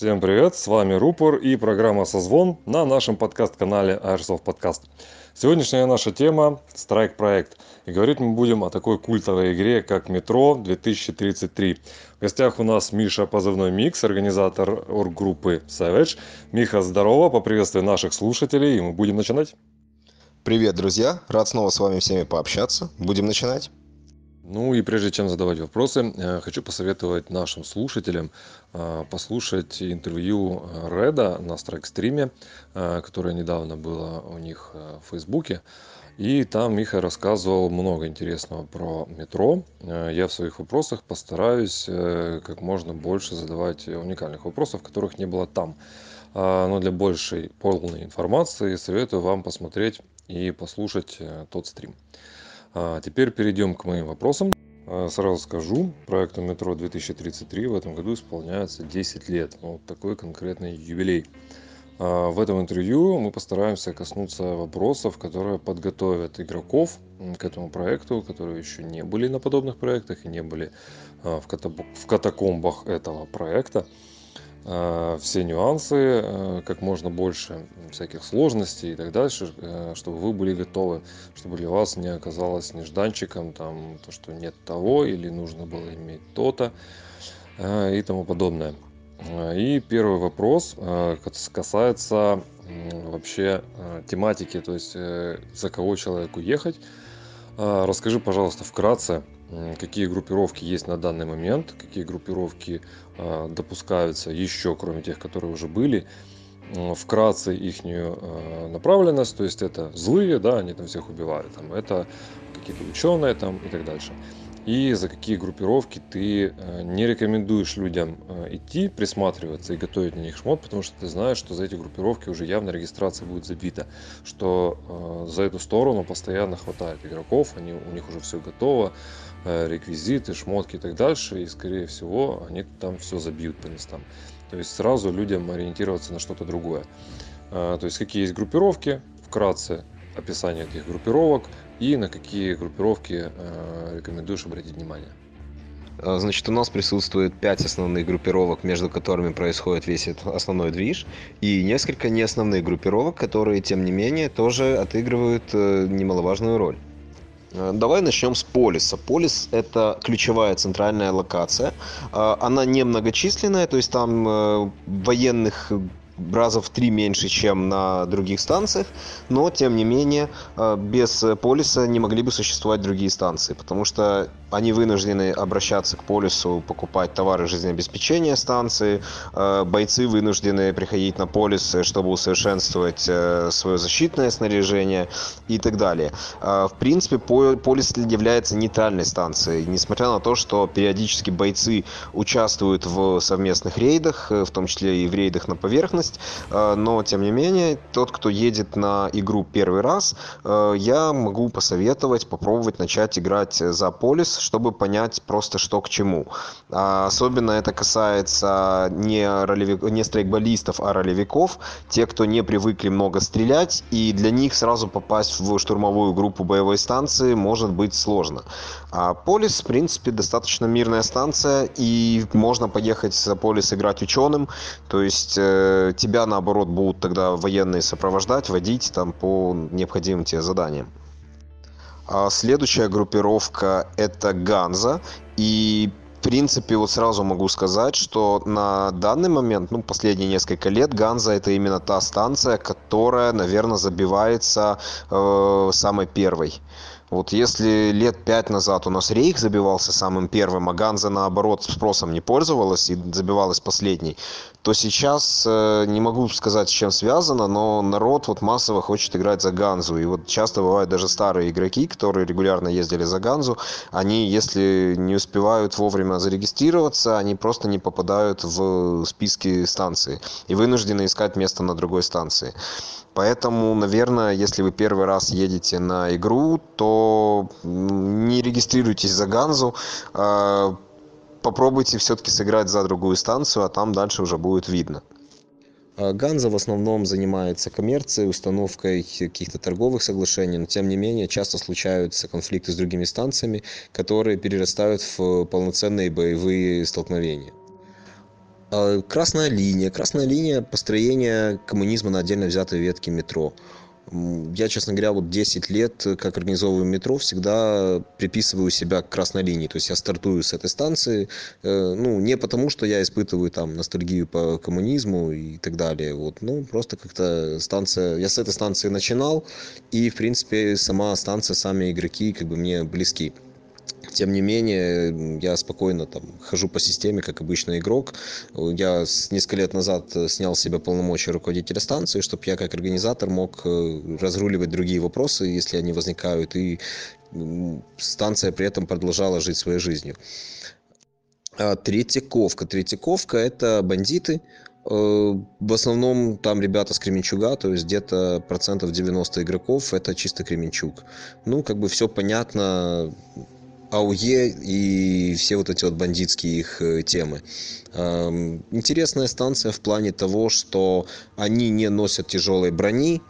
Всем привет, с вами Рупор и программа «Созвон» на нашем подкаст-канале Airsoft Podcast. Сегодняшняя наша тема – Strike проект. И говорить мы будем о такой культовой игре, как «Метро 2033». В гостях у нас Миша Позывной Микс, организатор орггруппы Savage. Миха, здорово, поприветствуй наших слушателей, и мы будем начинать. Привет, друзья! Рад снова с вами всеми пообщаться. Будем начинать. Ну и прежде чем задавать вопросы, э, хочу посоветовать нашим слушателям э, послушать интервью Реда на страйкстриме, э, которое недавно было у них в Фейсбуке. И там Миха рассказывал много интересного про метро. Я в своих вопросах постараюсь как можно больше задавать уникальных вопросов, которых не было там. Но для большей полной информации советую вам посмотреть и послушать тот стрим. А теперь перейдем к моим вопросам. А, сразу скажу, проекту метро 2033 в этом году исполняется 10 лет. Вот такой конкретный юбилей. А, в этом интервью мы постараемся коснуться вопросов, которые подготовят игроков к этому проекту, которые еще не были на подобных проектах и не были а, в катакомбах этого проекта. Э, все нюансы, э, как можно больше всяких сложностей и так дальше, э, чтобы вы были готовы, чтобы для вас не оказалось нежданчиком там то, что нет того или нужно было иметь то-то и тому подобное. И первый вопрос касается вообще тематики, то есть за кого человеку ехать. Расскажи, пожалуйста, вкратце, какие группировки есть на данный момент, какие группировки а, допускаются еще, кроме тех, которые уже были, вкратце их а, направленность, то есть это злые, да, они там всех убивают, там, это какие-то ученые там и так дальше и за какие группировки ты э, не рекомендуешь людям э, идти, присматриваться и готовить на них шмот, потому что ты знаешь, что за эти группировки уже явно регистрация будет забита, что э, за эту сторону постоянно хватает игроков, они, у них уже все готово, реквизиты, шмотки и так дальше, и скорее всего они там все забьют по местам. То есть сразу людям ориентироваться на что-то другое. То есть какие есть группировки, вкратце описание этих группировок, и на какие группировки э, рекомендуешь обратить внимание? А, значит, у нас присутствует пять основных группировок, между которыми происходит весь этот основной движ, и несколько неосновных группировок, которые, тем не менее, тоже отыгрывают э, немаловажную роль. А, давай начнем с полиса. Полис – это ключевая центральная локация. Она немногочисленная, то есть там э, военных раза в три меньше, чем на других станциях, но, тем не менее, э, без полиса не могли бы существовать другие станции, потому что они вынуждены обращаться к полису, покупать товары жизнеобеспечения станции, э, бойцы вынуждены приходить на полис, чтобы усовершенствовать э, свое защитное снаряжение и так далее. В принципе, полис является нейтральной станцией, несмотря на то, что периодически бойцы участвуют в совместных рейдах, в том числе и в рейдах на поверхность, есть, э, но тем не менее, тот, кто едет на игру первый раз, э, я могу посоветовать попробовать начать играть за полис, чтобы понять просто что к чему. А особенно это касается не, ролевик, не страйкболистов, а ролевиков, те, кто не привыкли много стрелять, и для них сразу попасть в штурмовую группу боевой станции может быть сложно. А полис, в принципе, достаточно мирная станция, и можно поехать за полис играть ученым, то есть э, тебя, наоборот, будут тогда военные сопровождать, водить там по необходимым тебе заданиям. А следующая группировка это Ганза. И в принципе, вот сразу могу сказать, что на данный момент, ну, последние несколько лет, Ганза это именно та станция, которая, наверное, забивается э, самой первой. Вот если лет пять назад у нас Рейх забивался самым первым, а Ганза наоборот спросом не пользовалась и забивалась последней, то сейчас э, не могу сказать, с чем связано, но народ вот массово хочет играть за Ганзу. И вот часто бывают даже старые игроки, которые регулярно ездили за Ганзу, они, если не успевают вовремя зарегистрироваться, они просто не попадают в списки станции и вынуждены искать место на другой станции. Поэтому, наверное, если вы первый раз едете на игру, то не регистрируйтесь за Ганзу, а попробуйте все-таки сыграть за другую станцию, а там дальше уже будет видно. А Ганза в основном занимается коммерцией, установкой каких-то торговых соглашений, но тем не менее часто случаются конфликты с другими станциями, которые перерастают в полноценные боевые столкновения. А, красная линия. Красная линия построения коммунизма на отдельно взятой ветке метро. Я, честно говоря, вот 10 лет, э, как организовываю метро, всегда приписываю себя к красной линии. То есть я стартую с этой станции, э, ну, не потому, что я испытываю там ностальгию по коммунизму и так далее, вот, ну, просто как-то станция, я с этой станции начинал, и, в принципе, сама станция, сами игроки, как бы, мне близки. Тем не менее, я спокойно там хожу по системе, как обычный игрок. Я несколько лет назад снял с себя полномочия руководителя станции, чтобы я как организатор мог э, разруливать другие вопросы, если они возникают, и станция при этом продолжала жить своей жизнью. А Третьяковка. Третьяковка – это бандиты, э, в основном там ребята с Кременчуга, то есть где-то процентов 90 игроков это чисто Кременчуг. Ну, как бы все понятно, ауе и все вот эти вот бандитские их э, темы. Интересная станция в плане того, что они не носят тяжелой брони,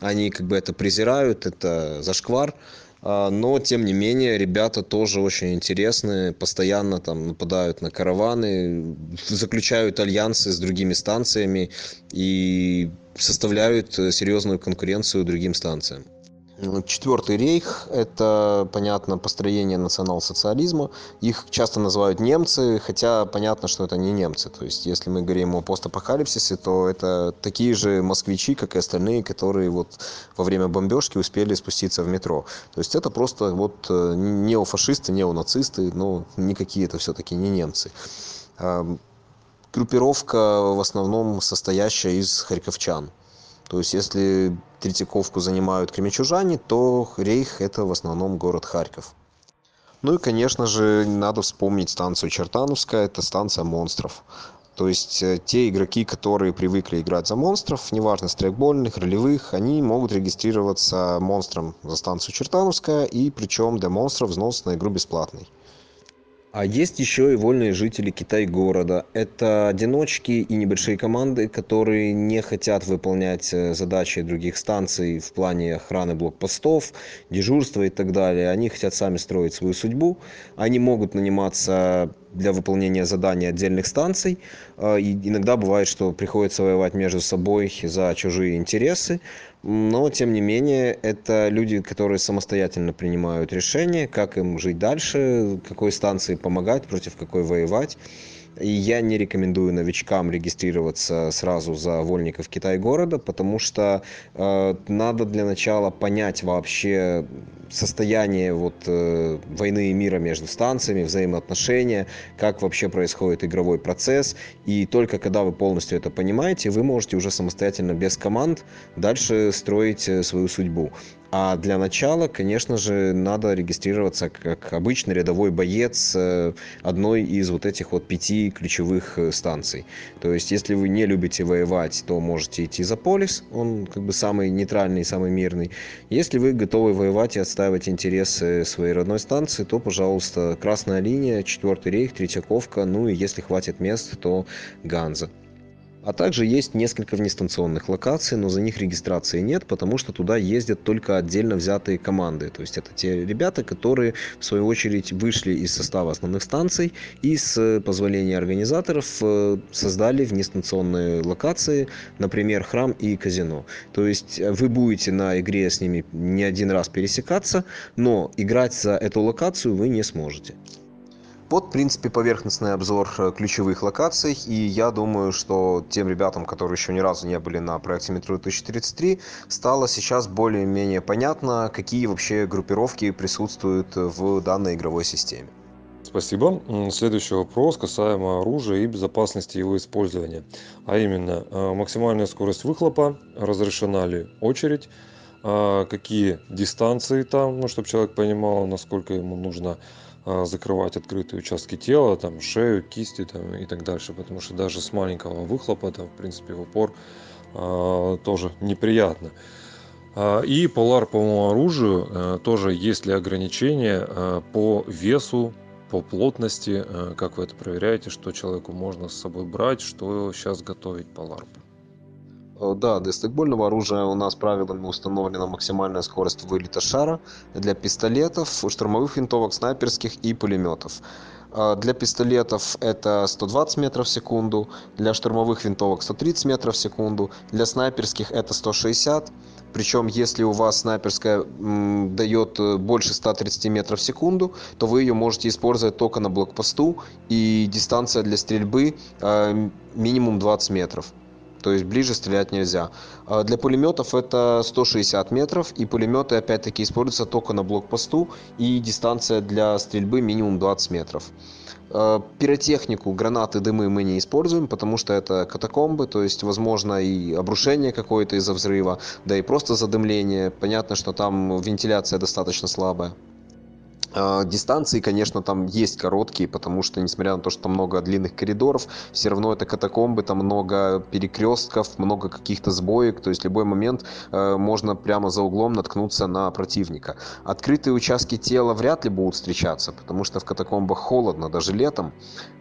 они как бы это презирают, это зашквар, а, но тем не менее ребята тоже очень интересные, постоянно там нападают на караваны, заключают альянсы с другими станциями и составляют э, серьезную конкуренцию другим станциям. Четвертый рейх – это, понятно, построение национал-социализма. Их часто называют немцы, хотя понятно, что это не немцы. То есть, если мы говорим о постапокалипсисе, то это такие же москвичи, как и остальные, которые вот во время бомбежки успели спуститься в метро. То есть, это просто вот э, неофашисты, неонацисты, но никакие это все-таки не немцы. Группировка в основном состоящая из харьковчан – то есть если Третьяковку занимают кременчужане, то Рейх – это в основном город Харьков. Ну и, конечно же, надо вспомнить станцию Чертановская, это станция монстров. То есть э, те игроки, которые привыкли играть за монстров, неважно, стрейкбольных, ролевых, они могут регистрироваться монстром за станцию Чертановская, и причем для монстров взнос на игру бесплатный. А есть еще и вольные жители Китай-города. Это одиночки и небольшие команды, которые не хотят выполнять э, задачи других станций в плане охраны блокпостов, дежурства и так далее. Они хотят сами строить свою судьбу. Они могут наниматься для выполнения заданий отдельных станций. А, и иногда бывает, что приходится воевать между собой за чужие интересы. Но, тем не менее, это люди, которые самостоятельно принимают решения, как им жить дальше, какой станции помогать, против какой воевать. И я не рекомендую новичкам регистрироваться сразу за вольников Китай-города, потому что э, надо для начала понять вообще состояние вот, э, войны и мира между станциями, взаимоотношения, как вообще происходит игровой процесс. И только когда вы полностью это понимаете, вы можете уже самостоятельно без команд дальше строить э, свою судьбу. А для начала, конечно же, надо регистрироваться как обычный рядовой боец э, одной из вот этих вот пяти ключевых э, станций. То есть, если вы не любите воевать, то можете идти за полис, он как бы самый нейтральный, самый мирный. Если вы готовы воевать и отстаивать интересы своей родной станции, то, пожалуйста, Красная линия, Четвертый рейх, Третьяковка, ну и если хватит мест, то Ганза. А также есть несколько внестанционных локаций, но за них регистрации нет, потому что туда ездят только отдельно взятые команды. То есть это те ребята, которые в свою очередь вышли из состава основных станций и с позволения организаторов э, создали внестанционные локации, например, храм и казино. То есть э, вы будете на игре с ними не один раз пересекаться, но играть за эту локацию вы не сможете. Вот, в принципе, поверхностный обзор э, ключевых локаций, и я думаю, что тем ребятам, которые еще ни разу не были на проекте Метро 2033, стало сейчас более-менее понятно, какие вообще группировки присутствуют в данной игровой системе. Спасибо. Следующий вопрос касаемо оружия и безопасности его использования. А именно, э, максимальная скорость выхлопа, разрешена ли очередь, а какие дистанции там, ну, чтобы человек понимал, насколько ему нужно закрывать открытые участки тела, там, шею, кисти там, и так дальше, потому что даже с маленького выхлопа, там, в принципе, в упор э, тоже неприятно. А, и по ларповому оружию тоже есть ли ограничения по весу, по плотности, как вы это проверяете, что человеку можно с собой брать, что сейчас готовить по ларпу. Э, да, для стрейкбольного оружия у нас правилами установлена максимальная скорость вылета шара для пистолетов, штурмовых винтовок, снайперских и пулеметов. Для пистолетов это 120 метров в секунду, для штурмовых винтовок 130 метров в секунду, для снайперских это 160 причем, если у вас снайперская дает э, больше 130 метров в секунду, то вы ее можете использовать только на блокпосту, и дистанция для стрельбы э, минимум 20 метров. То есть ближе стрелять нельзя. А для пулеметов это 160 метров, и пулеметы опять-таки используются только на блокпосту, и дистанция для стрельбы минимум 20 метров. Э, пиротехнику, гранаты, дымы мы не используем, потому что это катакомбы, то есть возможно и обрушение какое-то из-за взрыва, да и просто задымление. Понятно, что там вентиляция достаточно слабая. А, дистанции, конечно, там есть короткие, потому что, несмотря на то, что там много длинных коридоров, все равно это катакомбы, там много перекрестков, много каких-то сбоек, то есть в любой момент э, можно прямо за углом наткнуться на противника. Открытые участки тела вряд ли будут встречаться, потому что в катакомбах холодно, даже летом,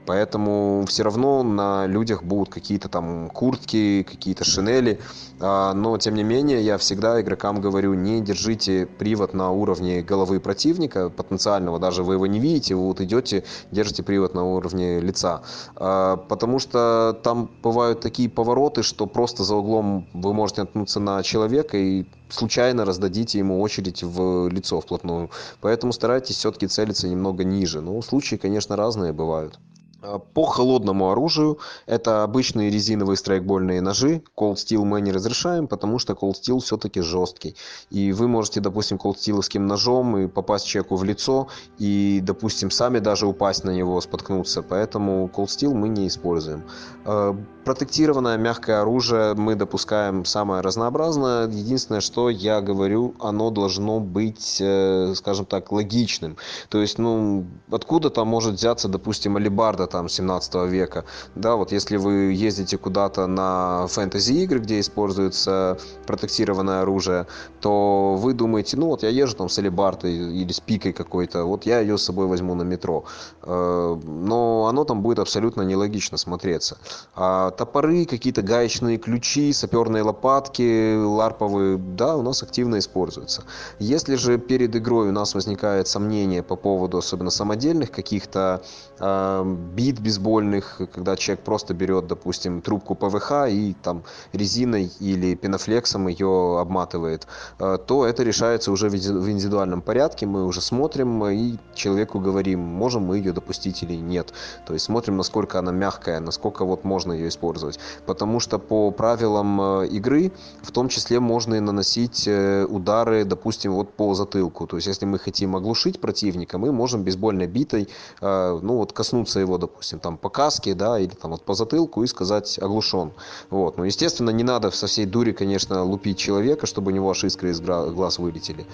поэтому все равно на людях будут какие-то там куртки, какие-то шинели, а, но тем не менее я всегда игрокам говорю, не держите привод на уровне головы противника, потенциально потенциального, даже вы его не видите, вы вот идете, держите привод на уровне лица. А, потому что там бывают такие повороты, что просто за углом вы можете наткнуться на человека и случайно раздадите ему очередь в лицо вплотную. Поэтому старайтесь все-таки целиться немного ниже. Ну, случаи, конечно, разные бывают. А, по холодному оружию это обычные резиновые страйкбольные ножи. Cold Steel мы не разрешаем, потому что Cold Steel все-таки жесткий. И вы можете, допустим, Cold Steelовским ножом и попасть человеку в лицо, и, допустим, сами даже упасть на него, споткнуться. Поэтому Cold Steel мы не используем. А, протектированное мягкое оружие мы допускаем самое разнообразное. Единственное, что я говорю, оно должно быть, э, скажем так, логичным. То есть, ну, откуда там может взяться, допустим, алибарда там 17 века. Да, вот если вы ездите куда-то на фэнтези-игры, где используется протектированное оружие, то вы думаете, ну вот я езжу там с алибартой или с пикой какой-то, вот я ее с собой возьму на метро. Э, но оно там будет абсолютно нелогично смотреться. А топоры, какие-то гаечные ключи, саперные лопатки, ларповые, да, у нас активно используются. Если же перед игрой у нас возникает сомнение по поводу особенно самодельных каких-то бит бейсбольных, когда человек просто берет, допустим, трубку ПВХ и там резиной или пенофлексом ее обматывает, э, то это решается уже в индивидуальном порядке. Мы уже смотрим и человеку говорим, можем мы ее допустить или нет. То есть смотрим, насколько она мягкая, насколько вот можно ее использовать. Потому что по правилам э, игры, в том числе можно и наносить э, удары, допустим, вот по затылку. То есть если мы хотим оглушить противника, мы можем бейсбольной битой, ну вот коснуться его, допустим, там по каске, да, или там вот по затылку и сказать оглушен. Вот. Ну, естественно, не надо со всей дури, конечно, лупить человека, чтобы у него аж искры из глаз вылетели.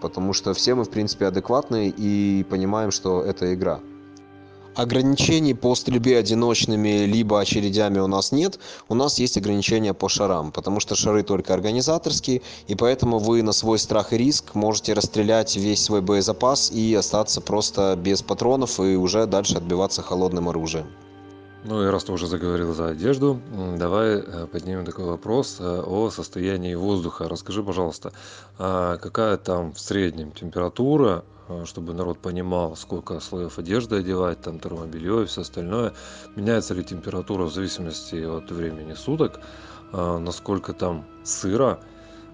Потому что все мы, в принципе, адекватные и понимаем, что это игра. Ограничений по стрельбе одиночными либо очередями у нас нет. У нас есть ограничения по шарам, потому что шары только организаторские, и поэтому вы на свой страх и риск можете расстрелять весь свой боезапас и остаться просто без патронов и уже дальше отбиваться холодным оружием. Ну и раз ты уже заговорил за одежду, давай э, поднимем такой вопрос э, о состоянии воздуха. Расскажи, пожалуйста, а какая там в среднем температура чтобы народ понимал, сколько слоев одежды одевать, там термобелье и все остальное. Меняется ли температура в зависимости от времени суток, э, насколько там сыро,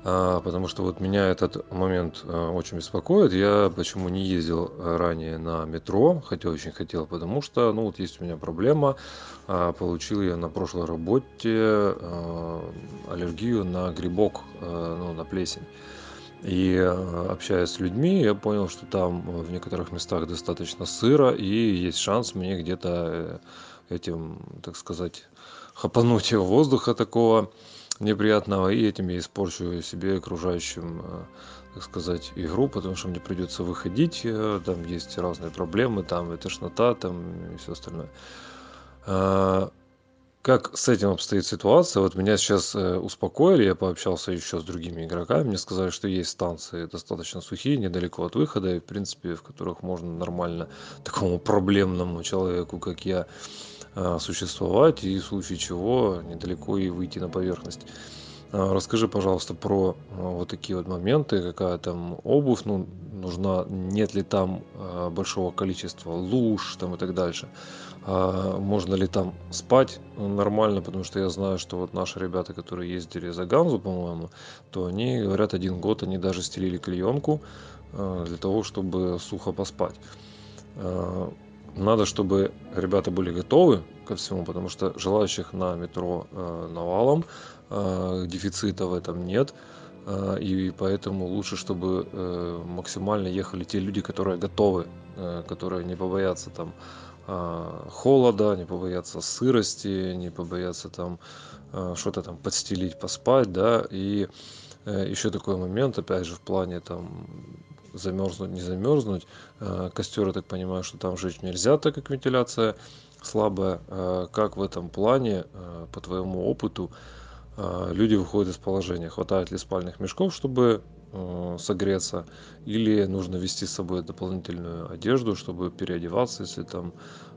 э, потому что вот меня этот момент очень беспокоит. Я почему не ездил ранее на метро, хотя очень хотел, потому что, ну вот есть у меня проблема, получил я на прошлой работе аллергию на грибок, ну, на плесень. И э, общаясь с людьми, я понял, что там в некоторых местах достаточно сыро, и есть шанс мне где-то э, этим, так сказать, хапануть воздуха такого неприятного, и этим я испорчу себе окружающим, э, так сказать, игру, потому что мне придется выходить, там есть разные проблемы, там и тошнота, там и все остальное как с этим обстоит ситуация вот меня сейчас э, успокоили я пообщался еще с другими игроками мне сказали что есть станции достаточно сухие недалеко от выхода и в принципе в которых можно нормально такому проблемному человеку как я э, существовать и в случае чего недалеко и выйти на поверхность А, расскажи, пожалуйста, про а, вот такие вот моменты, какая там обувь ну, нужна, нет ли там а, большого количества луж там и так дальше. Можно ли там спать нормально, потому что я знаю, что вот наши ребята, которые ездили за Ганзу, по-моему, то они говорят, один год они даже стелили клеенку для того, чтобы сухо поспать. Надо, чтобы ребята были готовы ко всему, потому что желающих на метро э, навалом, э, дефицита в этом нет, э, и поэтому лучше, чтобы э, максимально ехали те люди, которые готовы, э, которые не побоятся там э, холода, не побоятся сырости, не побоятся там э, что-то там подстелить, поспать, да, и э, еще такой момент, опять же, в плане там замерзнуть, не замерзнуть. Э, костер, я так понимаю, что там жечь нельзя, так как вентиляция слабая. Э, как в этом плане, по твоему опыту, люди выходят из положения? Хватает ли спальных мешков, чтобы согреться? Или нужно вести с собой дополнительную одежду, чтобы переодеваться, если там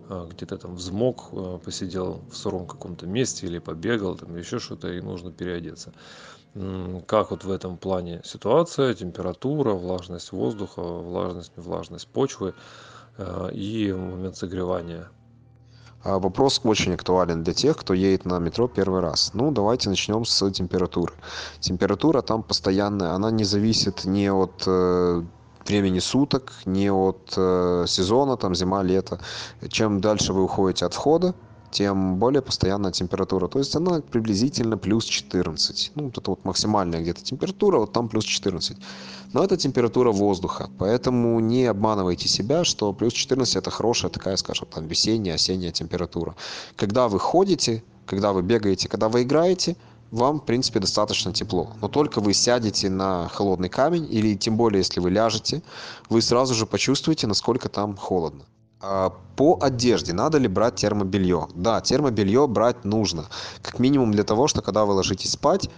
где-то там взмок, посидел в сыром каком-то месте или побегал, там еще что-то, и нужно переодеться как вот в этом плане ситуация, температура, влажность воздуха, влажность, влажность почвы э, и момент согревания. А вопрос очень актуален для тех, кто едет на метро первый раз. Ну, давайте начнем с температуры. Температура там постоянная, она не зависит ни от э, времени суток, не от э, сезона, там зима, лето. Чем дальше вы уходите от входа, тем более постоянная температура. То есть она приблизительно плюс 14. Ну, вот это вот максимальная где-то температура, вот там плюс 14. Но это температура воздуха. Поэтому не обманывайте себя, что плюс 14 это хорошая такая, скажем, там весенняя, осенняя температура. Когда вы ходите, когда вы бегаете, когда вы играете, вам, в принципе, достаточно тепло. Но только вы сядете на холодный камень, или тем более, если вы ляжете, вы сразу же почувствуете, насколько там холодно. А, по одежде надо ли брать термобелье? Да, термобелье брать нужно. Как минимум для того, что когда вы ложитесь спать,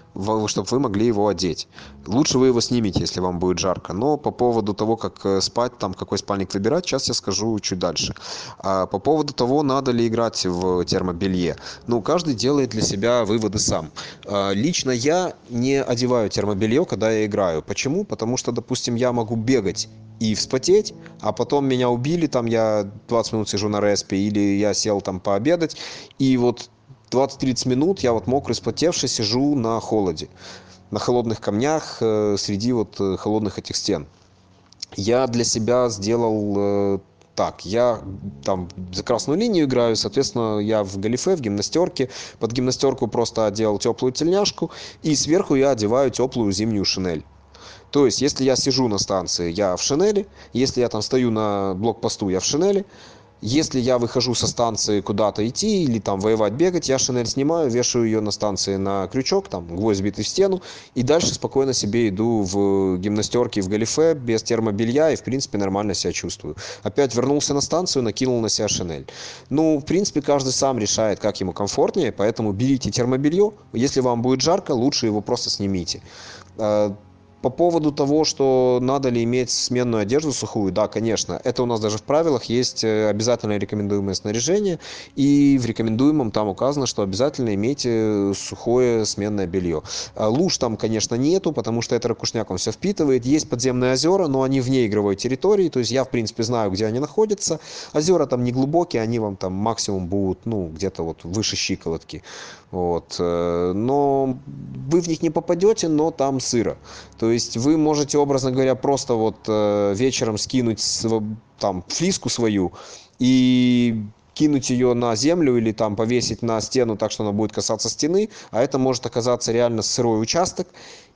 чтобы вы могли его одеть. Лучше вы его снимете, если вам будет жарко. Но по поводу того, как э, спать, там какой спальник выбирать, сейчас я скажу чуть дальше. А по поводу того, надо ли играть в термобелье. Ну, каждый делает для себя выводы сам. А, лично я не одеваю термобелье, когда я играю. Почему? Потому что, допустим, я могу бегать и вспотеть, а потом меня убили, там я 20 минут сижу на респе, или я сел там пообедать, и вот 20-30 минут я вот мокрый, вспотевший, сижу на холоде, на холодных камнях, э, среди вот э, холодных этих стен. Я для себя сделал э, так, я там за красную линию играю, соответственно, я в галифе, в гимнастерке, под гимнастерку просто одел теплую тельняшку, и сверху я одеваю теплую зимнюю шинель. То есть, если я сижу на станции, я в шинели, если я там стою на блокпосту, я в шинели, если я выхожу со станции куда-то идти или там воевать, бегать, я шинель снимаю, вешаю ее на станции на крючок, там гвоздь битый в стену, и дальше спокойно себе иду в гимнастерке, в галифе, без термобелья, и в принципе нормально себя чувствую. Опять вернулся на станцию, накинул на себя шинель. Ну, в принципе, каждый сам решает, как ему комфортнее, поэтому берите термобелье, если вам будет жарко, лучше его просто снимите а, по поводу того, что надо ли иметь сменную одежду сухую, да, конечно. Это у нас даже в правилах есть э, обязательное рекомендуемое снаряжение. И в рекомендуемом там указано, что обязательно имейте сухое сменное белье. А луж там, конечно, нету, потому что это ракушняк, он все впитывает. Есть подземные озера, но они вне игровой территории. То есть я, в принципе, знаю, где они находятся. Озера там не глубокие, они вам там максимум будут, ну, где-то вот выше щиколотки. Вот. Э, но вы в них не попадете, но там сыро. То есть вы можете, образно говоря, просто вот э, вечером скинуть там флиску свою и кинуть ее на землю или там повесить на стену так, что она будет касаться стены, а это может оказаться реально сырой участок,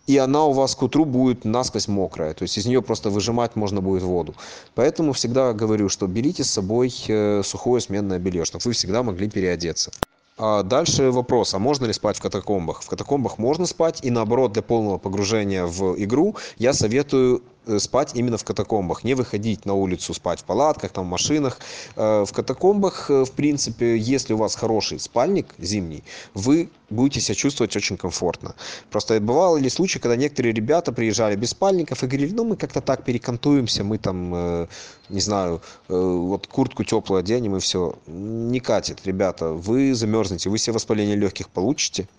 и она у вас к утру будет насквозь мокрая, то есть из нее просто выжимать можно будет воду. Поэтому всегда говорю, что берите с собой э, сухое сменное белье, чтобы вы всегда могли переодеться. А дальше вопрос, а можно ли спать в катакомбах? В катакомбах можно спать, и наоборот, для полного погружения в игру я советую спать именно в катакомбах, не выходить на улицу спать в палатках, там, в машинах. Э, в катакомбах, э, в принципе, если у вас хороший спальник зимний, вы будете себя чувствовать очень комфортно. Просто бывало ли случаи, когда некоторые ребята приезжали без спальников и говорили, ну, мы как-то так перекантуемся, мы там, не знаю, вот куртку теплую оденем и все. Не катит, ребята, вы замерзнете, вы себе воспаление легких получите,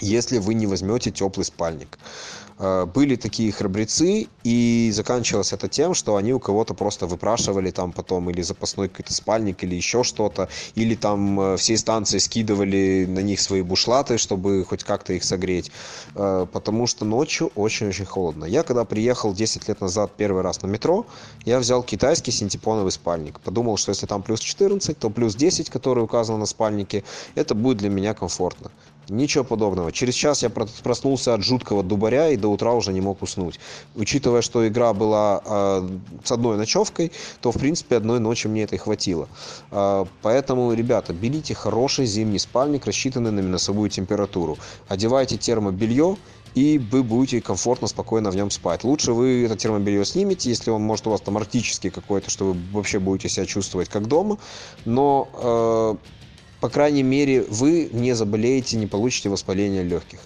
если вы не возьмете теплый спальник. Э, были такие храбрецы, и заканчивалось это тем, что они у кого-то просто выпрашивали там потом или запасной какой-то спальник, или еще что-то, или там э, всей станции скидывали на них свои бушлаты, чтобы хоть как-то их согреть, э, потому что ночью очень-очень холодно. Я когда приехал 10 лет назад первый раз на метро, я взял китайский синтепоновый спальник. Подумал, что если там плюс 14, то плюс 10, который указан на спальнике, это будет для меня комфортно. Ничего подобного. Через час я проснулся от жуткого дубаря и до утра уже не мог уснуть. Учитывая, что игра была э, с одной ночевкой, то в принципе одной ночи мне это и хватило. Э, поэтому, ребята, берите хороший зимний спальник, рассчитанный на минусовую температуру. Одевайте термобелье, и вы будете комфортно, спокойно в нем спать. Лучше вы это термобелье снимете, если он может у вас там арктический какой-то, что вы вообще будете себя чувствовать как дома. Но э, по крайней мере, вы не заболеете, не получите воспаление легких.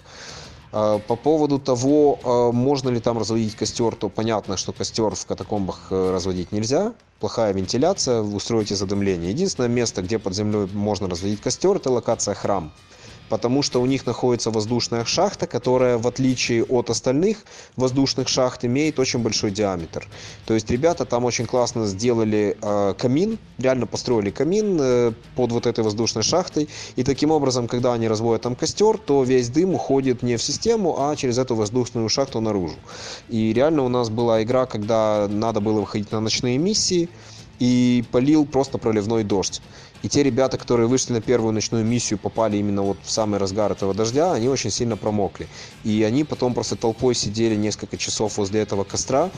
А, по поводу того, а, можно ли там разводить костер, то понятно, что костер в катакомбах э, разводить нельзя. Плохая вентиляция, устроите задымление. Единственное место, где под землей можно разводить костер, это локация храм потому что у них находится воздушная шахта, которая, в отличие от остальных воздушных шахт, имеет очень большой диаметр. То есть ребята там очень классно сделали э, камин, реально построили камин э, под вот этой воздушной шахтой, и таким образом, когда они разводят там костер, то весь дым уходит не в систему, а через эту воздушную шахту наружу. И реально у нас была игра, когда надо было выходить на ночные миссии, и полил просто проливной дождь. И те ребята, которые вышли на первую ночную миссию, попали именно вот в самый разгар этого дождя, они очень сильно промокли. И они потом просто толпой сидели несколько часов возле этого костра,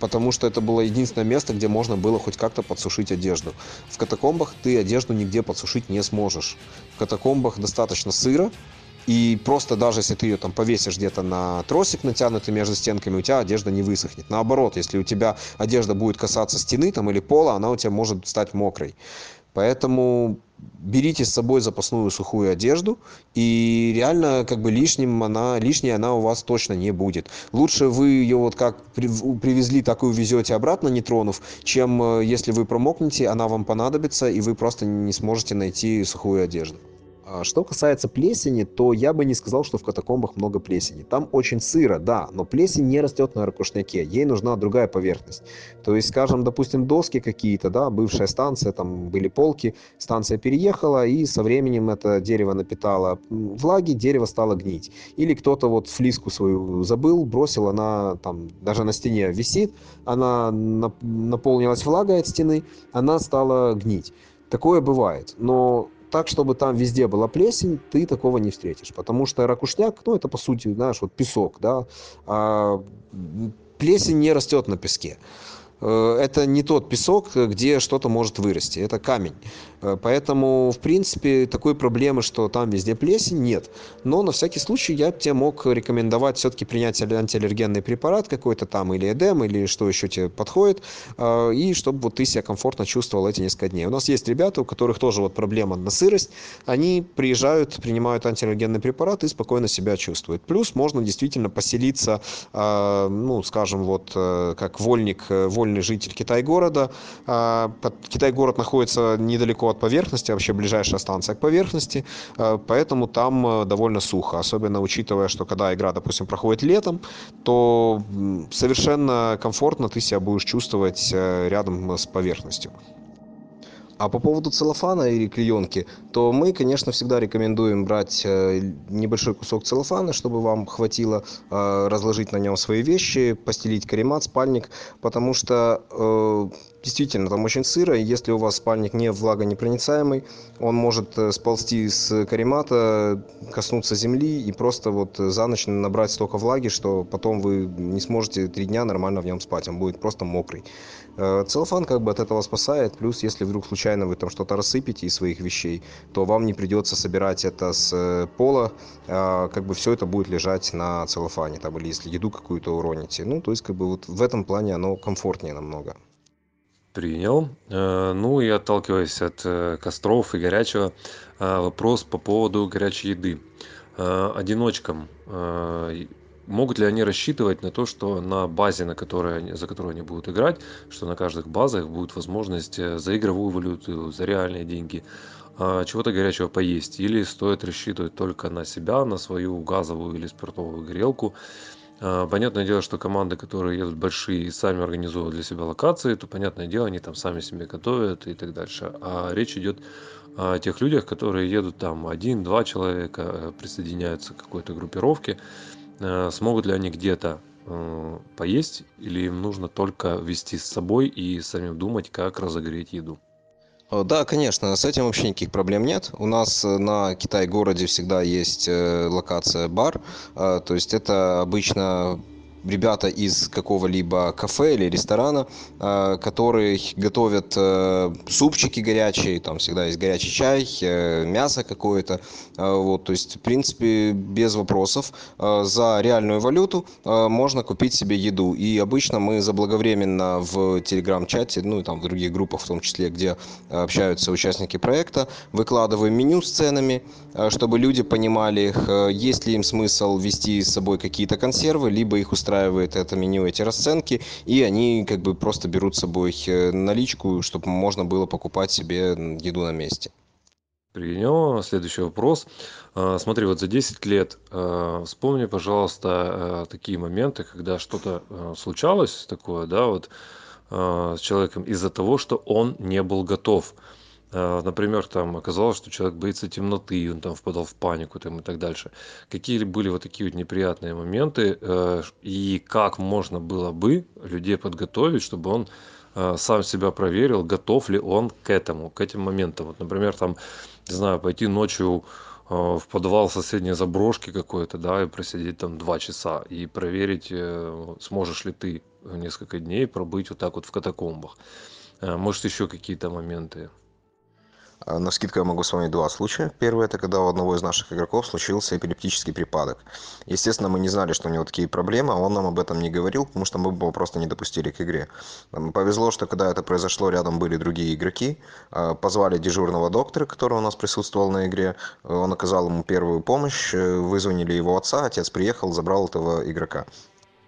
потому что это было единственное место, где можно было хоть как-то подсушить одежду. В катакомбах ты одежду нигде подсушить не сможешь. В катакомбах достаточно сыро, и просто даже если ты ее там повесишь где-то на тросик натянутый между стенками, у тебя одежда не высохнет. Наоборот, если у тебя одежда будет касаться стены там или пола, она у тебя может стать мокрой. Поэтому берите с собой запасную сухую одежду, и реально как бы лишним она, лишней она у вас точно не будет. Лучше вы ее вот как привезли, так и увезете обратно, не тронув, чем э, если вы промокнете, она вам понадобится, и вы просто не сможете найти сухую одежду. А что касается плесени, то я бы не сказал, что в катакомбах много плесени. Там очень сыро, да, но плесень не растет на ракушняке, ей нужна другая поверхность. То есть, скажем, допустим, доски какие-то, да, бывшая станция, там были полки, станция переехала, и со временем это дерево напитало влаги, дерево стало гнить. Или кто-то вот флиску свою забыл, бросил, она там даже на стене висит, она наполнилась влагой от стены, она стала гнить. Такое бывает, но так, чтобы там везде была плесень, ты такого не встретишь. Потому что ракушняк, ну, это по сути, знаешь, вот песок, да. А плесень не растет на песке. Э, это не тот песок, где что-то может вырасти, это камень. Э, поэтому, в принципе, такой проблемы, что там везде плесень, нет. Но на всякий случай я тебе мог рекомендовать все-таки принять антиаллергенный препарат какой-то там, или эдем, или что еще тебе подходит, э, и чтобы вот ты себя комфортно чувствовал эти несколько дней. У нас есть ребята, у которых тоже вот проблема на сырость, они приезжают, принимают антиаллергенный препарат и спокойно себя чувствуют. Плюс можно действительно поселиться, ну, скажем, вот как вольник, вольный житель Китай-города. А, Китай-город находится недалеко от поверхности, вообще ближайшая станция к поверхности, а, поэтому там э, довольно сухо, особенно учитывая, что когда игра, допустим, проходит летом, то совершенно комфортно ты себя будешь чувствовать э, рядом с поверхностью. А по поводу целлофана или клеенки, то мы, конечно, всегда рекомендуем брать э, небольшой кусок целлофана, чтобы вам хватило э, разложить на нем свои вещи, постелить каремат, спальник, потому что э, действительно там очень сыро, и если у вас спальник не влагонепроницаемый, он может сползти с каремата, коснуться земли и просто вот за ночь набрать столько влаги, что потом вы не сможете три дня нормально в нем спать, он будет просто мокрый. Целлофан как бы от этого спасает, плюс если вдруг случайно случайно вы там что-то рассыпете из своих вещей, то вам не придется собирать это с э, пола, а, как бы все это будет лежать на целлофане, там, или если еду какую-то уроните. Ну, то есть, как бы вот в этом плане оно комфортнее намного. Принял. Э, ну и отталкиваясь от э, костров и горячего, вопрос по поводу горячей еды. Одиночкам могут ли они рассчитывать на то, что на базе, на которой, за которую они будут играть, что на каждых базах будет возможность э, за игровую валюту, за реальные деньги чего-то горячего поесть или стоит рассчитывать только на себя на свою газовую или спиртовую грелку понятное дело что команды которые едут большие и сами организуют для себя локации то понятное дело они там сами себе готовят и так дальше. А речь идет о тех людях которые едут там один два человека э, присоединяются к какой-то группировке. Э, смогут ли они где-то э, поесть или им нужно только вести с собой и самим думать как разогреть еду да, конечно, с этим вообще никаких проблем нет. У нас э, на Китай-городе всегда есть э, локация бар, то есть это обычно ребята из какого-либо кафе или ресторана, а, которые готовят э, супчики горячие, там всегда есть горячий чай, э, мясо какое-то, вот, то есть, в принципе, без вопросов. За реальную валюту можно купить себе еду, и обычно мы заблаговременно в телеграм-чате, ну и там в других группах, в том числе, где общаются участники проекта, выкладываем меню с ценами, чтобы люди понимали, есть ли им смысл вести с собой какие-то консервы, либо их устраивать устраивает это меню, эти расценки, и они как бы просто берут с собой э, наличку, чтобы можно было покупать себе еду на месте. Принял. Следующий вопрос. А, смотри, вот за 10 лет а, вспомни, пожалуйста, а, такие моменты, когда что-то случалось такое, да, вот с человеком из-за того, что он не был готов. А, например, там оказалось, что человек боится темноты, он там впадал в панику там, и так дальше. Какие были вот такие вот неприятные моменты, э, и как можно было бы людей подготовить, чтобы он э, сам себя проверил, готов ли он к этому, к этим моментам. Вот, например, там, не знаю, пойти ночью э, в подвал соседней заброшки какой-то, да, и просидеть там два часа, и проверить, сможешь ли ты несколько дней пробыть вот так вот в катакомбах. Может, еще какие-то моменты. А, на скидку я могу вспомнить два случая. Первый это когда у одного из наших игроков случился эпилептический припадок. Естественно, мы не знали, что у него такие проблемы, а он нам об этом не говорил, потому что мы его просто не допустили к игре. Повезло, что когда это произошло, рядом были другие игроки. А, позвали дежурного доктора, который у нас присутствовал на игре. Он оказал ему первую помощь, э, вызвонили его отца, отец приехал, забрал этого игрока.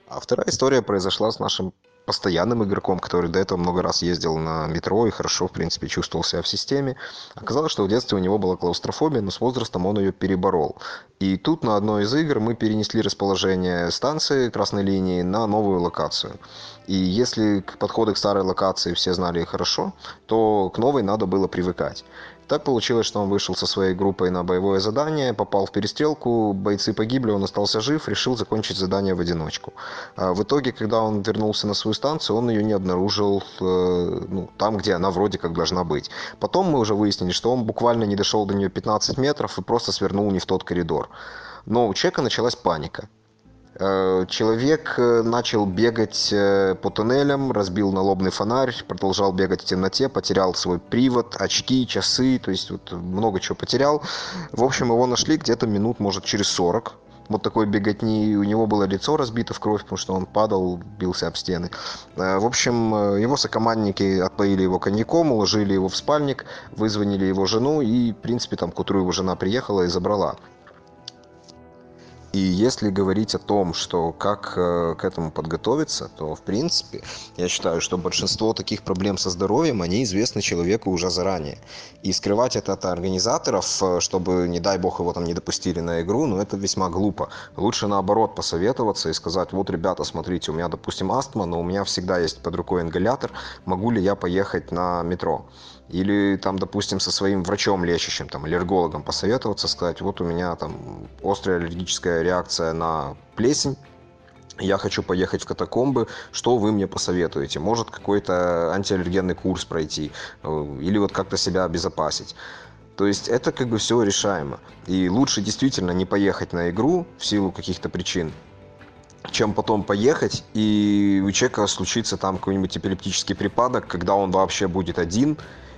А вторая история произошла с нашим постоянным игроком, который до этого много раз ездил на метро и хорошо, в принципе, чувствовал себя в системе. Оказалось, что в детстве у него была клаустрофобия, но с возрастом он ее переборол. И тут на одной из игр мы перенесли расположение станции красной линии на новую локацию. И если подходы к старой локации все знали хорошо, то к новой надо было привыкать. Так получилось, что он вышел со своей группой на боевое задание, попал в перестрелку, бойцы погибли, он остался жив, решил закончить задание в одиночку. А в итоге, когда он вернулся на свою станцию, он ее не обнаружил э, ну, там, где она вроде как должна быть. Потом мы уже выяснили, что он буквально не дошел до нее 15 метров и просто свернул не в тот коридор. Но у человека началась паника. Э, человек э, начал бегать э, по туннелям, разбил налобный фонарь, продолжал бегать в темноте, потерял свой привод, очки, часы, то есть вот много чего потерял. В общем, его нашли где-то минут, может, через 40. Вот такой беготни, у него было лицо разбито в кровь, потому что он падал, бился об стены. В общем, его сокомандники отпоили его коньяком, уложили его в спальник, вызвонили его жену, и, в принципе, там к утру его жена приехала и забрала. И если говорить о том, что как э, к этому подготовиться, то в принципе я считаю, что большинство таких проблем со здоровьем, они известны человеку уже заранее. И скрывать это от организаторов, э, чтобы, не дай бог, его там не допустили на игру, ну это весьма глупо. Лучше наоборот посоветоваться и сказать, вот, ребята, смотрите, у меня, допустим, астма, но у меня всегда есть под рукой ингалятор, могу ли я поехать на метро? Или там, допустим, со своим врачом лечащим, там, аллергологом посоветоваться, сказать, вот у меня там острая аллергическая реакция на плесень, я хочу поехать в катакомбы, что вы мне посоветуете? Может какой-то антиаллергенный курс пройти э, или вот как-то себя обезопасить? То есть это как бы все решаемо. И лучше действительно не поехать на игру в силу каких-то причин, чем потом поехать, и у человека случится там какой-нибудь эпилептический припадок, когда он вообще будет один,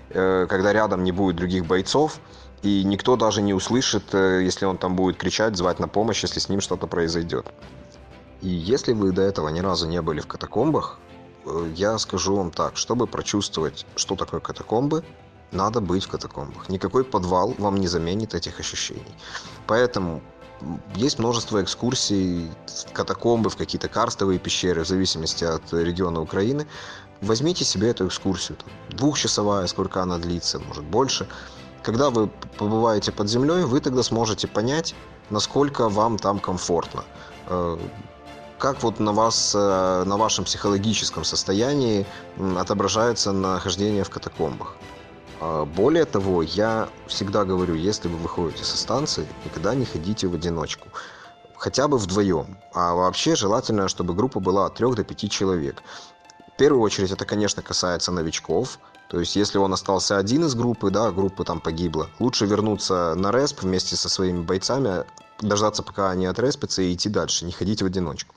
когда рядом не будет других бойцов, и никто даже не услышит, э, если он там будет кричать, звать на помощь, если с ним что-то произойдет. И если вы до этого ни разу не были в катакомбах, э, я скажу вам так, чтобы прочувствовать, что такое катакомбы, надо быть в катакомбах. Никакой подвал вам не заменит этих ощущений. Поэтому есть множество экскурсий в катакомбы, в какие-то карстовые пещеры, в зависимости от региона Украины. Возьмите себе эту экскурсию, там, двухчасовая, сколько она длится, может больше. когда вы побываете под землей, вы тогда сможете понять, насколько вам там комфортно. Э, как вот на вас, э, на вашем психологическом состоянии отображается нахождение в катакомбах. А, более того, я всегда говорю, если вы выходите со станции, никогда не ходите в одиночку. Хотя бы вдвоем. А вообще желательно, чтобы группа была от 3 до 5 человек. В первую очередь это, конечно, касается новичков. То есть, если он остался один из группы, да, группа там погибла, лучше вернуться на респ вместе со своими бойцами, дождаться, пока они отреспятся и идти дальше, не ходить в одиночку.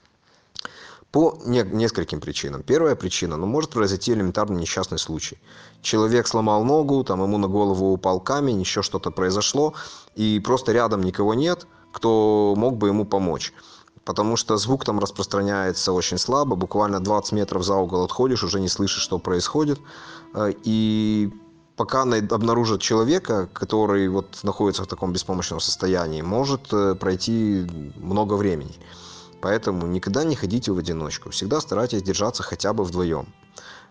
По не, нескольким причинам. Первая причина, ну, может произойти элементарный несчастный случай. Человек сломал ногу, там ему на голову упал камень, еще что-то произошло, и просто рядом никого нет, кто мог бы ему помочь. Потому что звук там распространяется очень слабо, буквально 20 метров за угол отходишь, уже не слышишь, что происходит. Э, и пока обнаружат человека, который вот находится в таком беспомощном состоянии, может э, пройти много времени. Поэтому никогда не ходите в одиночку. Всегда старайтесь держаться хотя бы вдвоем.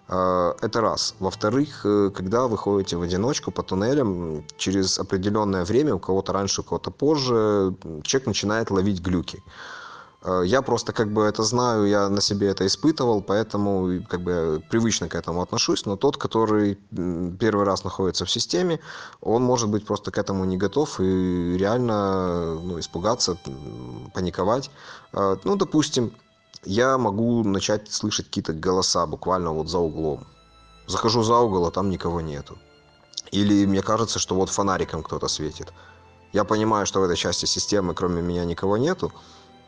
А, это раз. Во-вторых, э, когда вы ходите в одиночку по туннелям, через определенное время, у кого-то раньше, у кого-то позже, человек начинает ловить глюки. Э, я просто как бы это знаю, я на себе это испытывал, поэтому как бы привычно к этому отношусь. Но тот, который первый раз находится в системе, он может быть просто к этому не готов и реально ну, испугаться, паниковать. Э, ну, допустим, я могу начать слышать какие-то голоса буквально вот за углом. Захожу за угол, а там никого нету. Или мне кажется, что вот фонариком кто-то светит. Я понимаю, что в этой части системы кроме меня никого нету,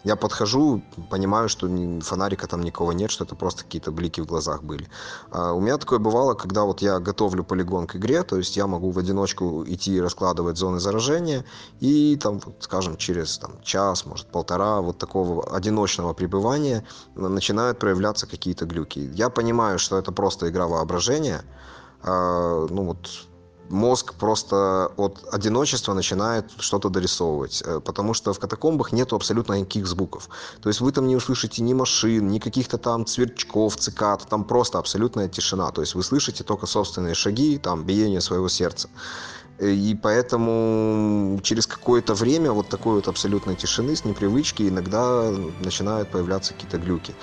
я подхожу, понимаю, что фонарика там никого нет, что это просто какие-то блики в глазах были. А у меня такое бывало, когда вот я готовлю полигон к игре, то есть я могу в одиночку идти раскладывать зоны заражения, и там, скажем, через там, час, может, полтора вот такого одиночного пребывания начинают проявляться какие-то глюки. Я понимаю, что это просто игра воображения, а, ну вот мозг просто от одиночества начинает что-то дорисовывать, э, потому что в катакомбах нету абсолютно никаких звуков. То есть вы там не услышите ни машин, ни каких-то там сверчков, цикад, там просто абсолютная тишина. То есть вы слышите только собственные шаги, там биение своего сердца. Э, и поэтому через какое-то время вот такой вот абсолютной тишины с непривычки иногда начинают появляться какие-то глюки.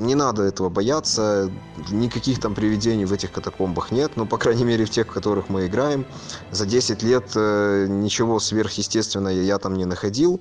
Не надо этого бояться, никаких там привидений в этих катакомбах нет, ну, по крайней мере, в тех, в которых мы играем. За 10 лет э, ничего сверхъестественного я там не находил.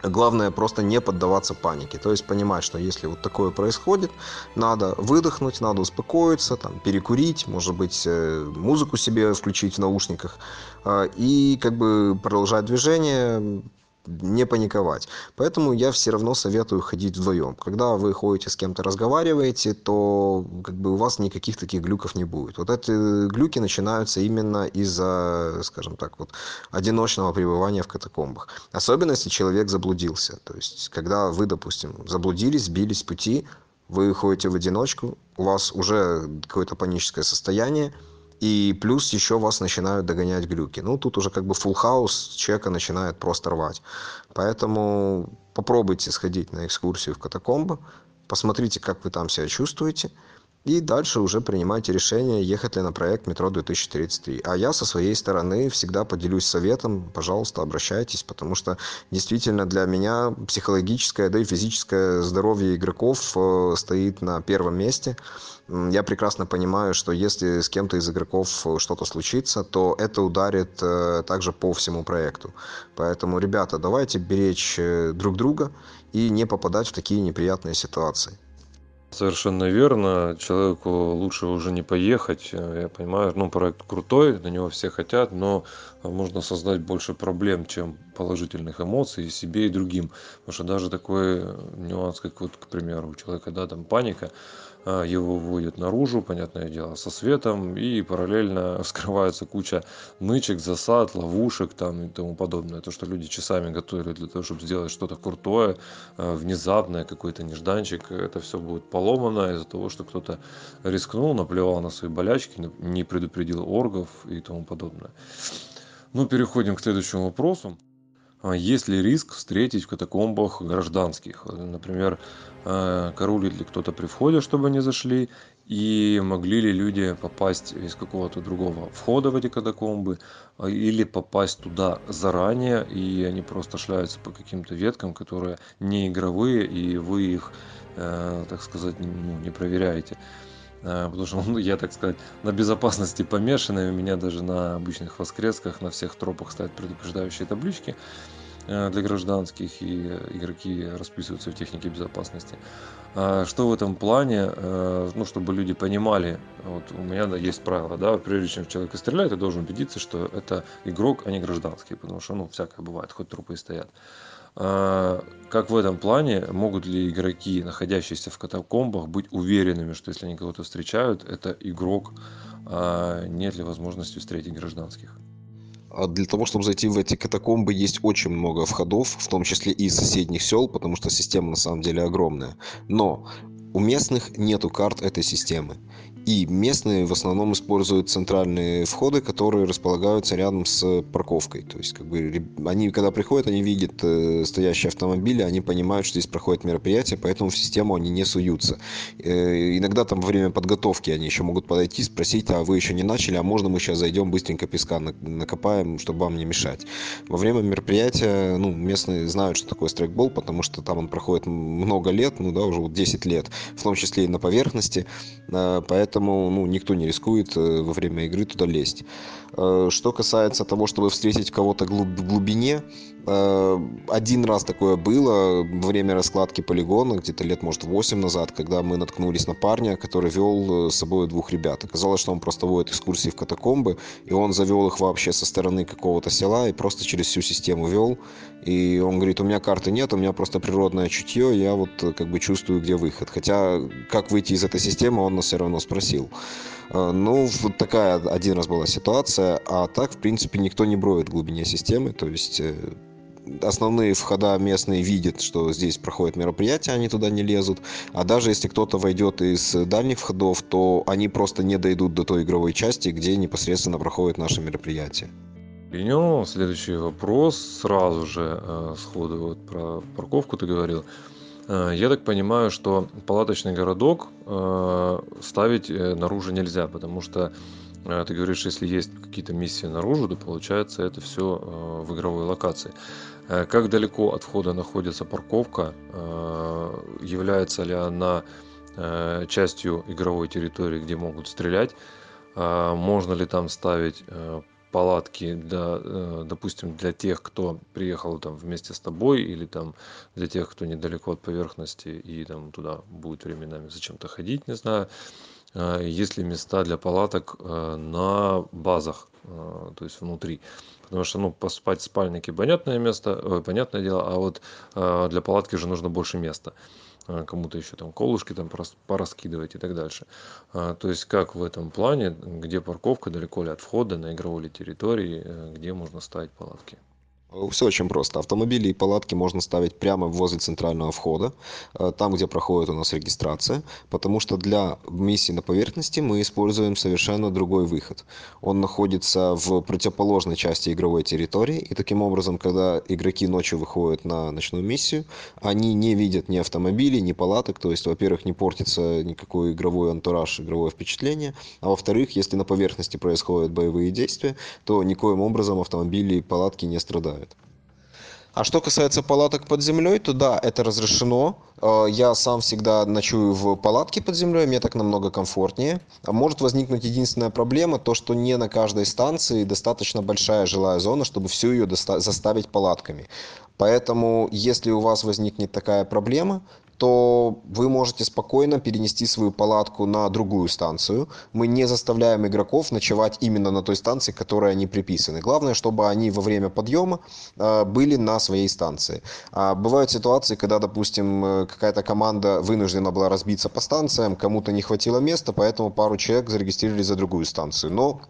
Главное просто не поддаваться панике. То есть понимать, что если вот такое происходит, надо выдохнуть, надо успокоиться, там, перекурить, может быть, э, музыку себе включить в наушниках а, и как бы продолжать движение, не паниковать. Поэтому я все равно советую ходить вдвоем. Когда вы ходите с кем-то разговариваете, то как бы у вас никаких таких глюков не будет. Вот эти глюки начинаются именно из-за, скажем так, вот одиночного пребывания в катакомбах. Особенно если человек заблудился. То есть, когда вы, допустим, заблудились, сбились с пути, вы ходите в одиночку, у вас уже какое-то паническое состояние, и плюс еще вас начинают догонять глюки. Ну, тут уже как бы full house человека начинает просто рвать. Поэтому попробуйте сходить на экскурсию в катакомбы, посмотрите, как вы там себя чувствуете, и дальше уже принимайте решение, ехать ли на проект «Метро 2033». А я со своей стороны всегда поделюсь советом, пожалуйста, обращайтесь, потому что действительно для меня психологическое, да и физическое здоровье игроков э, стоит на первом месте – я прекрасно понимаю, что если с кем-то из игроков что-то случится, то это ударит э, также по всему проекту. Поэтому, ребята, давайте беречь э, друг друга и не попадать в такие неприятные ситуации. Совершенно верно. Человеку лучше уже не поехать. Я понимаю, ну, проект крутой, на него все хотят, но можно создать больше проблем, чем положительных эмоций и себе, и другим. Потому что даже такой нюанс, как вот, к примеру, у человека, да, там паника, его выводят наружу, понятное дело, со светом, и параллельно вскрывается куча нычек, засад, ловушек там и тому подобное. То, что люди часами готовили для того, чтобы сделать что-то крутое, а, внезапное, какой-то нежданчик, это все будет поломано из-за того, что кто-то рискнул, наплевал на свои болячки, не предупредил оргов и тому подобное. Ну, переходим к следующему вопросу. А есть ли риск встретить в катакомбах гражданских? Например, караулит ли кто-то при входе, чтобы они зашли? и могли ли люди попасть из какого-то другого входа в эти катакомбы а, или попасть туда заранее и они просто шляются по каким-то веткам которые не игровые и вы их э, так сказать ну, не проверяете э, потому что ну, я так сказать на безопасности помешанный у меня даже на обычных воскресках на всех тропах стоят предупреждающие таблички Э, для гражданских и игроки расписываются в технике безопасности. А что в этом плане, э, ну, чтобы люди понимали, вот у меня да, есть правило, да, прежде чем в человека стреляет, ты должен убедиться, что это игрок, а не гражданский, потому что, ну, всякое бывает, хоть трупы и стоят. А, как в этом плане могут ли игроки, находящиеся в катакомбах, быть уверенными, что если они кого-то встречают, это игрок, а нет ли возможности встретить гражданских? А для того, чтобы зайти в эти катакомбы, есть очень много входов, в том числе и из соседних сел, потому что система на самом деле огромная. Но у местных нету карт этой системы. И местные в основном используют центральные входы, которые располагаются рядом с парковкой. То есть, как бы, они, когда приходят, они видят э, стоящие автомобили, они понимают, что здесь проходит мероприятие, поэтому в систему они не суются. Э, иногда там во время подготовки они еще могут подойти, спросить, а вы еще не начали, а можно мы сейчас зайдем быстренько песка накопаем, чтобы вам не мешать. Во время мероприятия, ну, местные знают, что такое страйкбол, потому что там он проходит много лет, ну да, уже вот 10 лет, в том числе и на поверхности, э, поэтому ну, никто не рискует э, во время игры туда лезть. Э, что касается того, чтобы встретить кого-то в глубине, один раз такое было во время раскладки полигона, где-то лет, может, 8 назад, когда мы наткнулись на парня, который вел с собой двух ребят. Оказалось, что он просто водит экскурсии в катакомбы, и он завел их вообще со стороны какого-то села и просто через всю систему вел. И он говорит, у меня карты нет, у меня просто природное чутье, я вот как бы чувствую, где выход. Хотя, как выйти из этой системы, он нас все равно спросил. Э, ну, вот такая один раз была ситуация, а так, в принципе, никто не броет в глубине системы, то есть э, основные входа местные видят, что здесь проходят мероприятия, они туда не лезут. А даже если кто-то войдет из дальних входов, то они просто не дойдут до той игровой части, где непосредственно проходит наше мероприятие. Принял следующий вопрос сразу же э, сходу вот про парковку ты говорил. Э, я так понимаю, что палаточный городок э, ставить э, наружу нельзя, потому что ты говоришь, если есть какие-то миссии наружу, то получается это все в игровой локации. Как далеко от входа находится парковка? Является ли она частью игровой территории, где могут стрелять? Можно ли там ставить палатки для, э, допустим, для тех, кто приехал там вместе с тобой, или там для тех, кто недалеко от поверхности и там туда будет временами зачем-то ходить, не знаю. А, есть ли места для палаток э, на базах, э, то есть внутри. Потому что, ну, поспать в спальнике понятное место, понятное дело, а вот для палатки же нужно больше места. Кому-то еще там колышки там пораскидывать и так дальше. То есть как в этом плане, где парковка, далеко ли от входа, на игровой территории, э, где можно ставить палатки. Все очень просто. Автомобили и палатки можно ставить прямо возле центрального входа, э, там, где проходит у нас регистрация, потому что для миссии на поверхности мы используем совершенно другой выход. Он находится в противоположной части игровой территории, и таким образом, когда игроки ночью выходят на ночную миссию, они не видят ни автомобилей, ни палаток, то есть, во-первых, не портится никакой игровой антураж, игровое впечатление, а во-вторых, если на поверхности происходят боевые действия, то никоим образом автомобили и палатки не страдают. А что касается палаток под землей, то да, это разрешено. Э, я сам всегда ночую в палатке под землей, мне так намного комфортнее. Может возникнуть единственная проблема, то что не на каждой станции достаточно большая жилая зона, чтобы всю ее заставить палатками. Поэтому, если у вас возникнет такая проблема, то вы можете спокойно перенести свою палатку на другую станцию. Мы не заставляем игроков ночевать именно на той станции, которой они приписаны. Главное, чтобы они во время подъема э, были на своей станции. А бывают ситуации, когда, допустим, э, какая-то команда вынуждена была разбиться по станциям, кому-то не хватило места, поэтому пару человек зарегистрировали за другую станцию. Но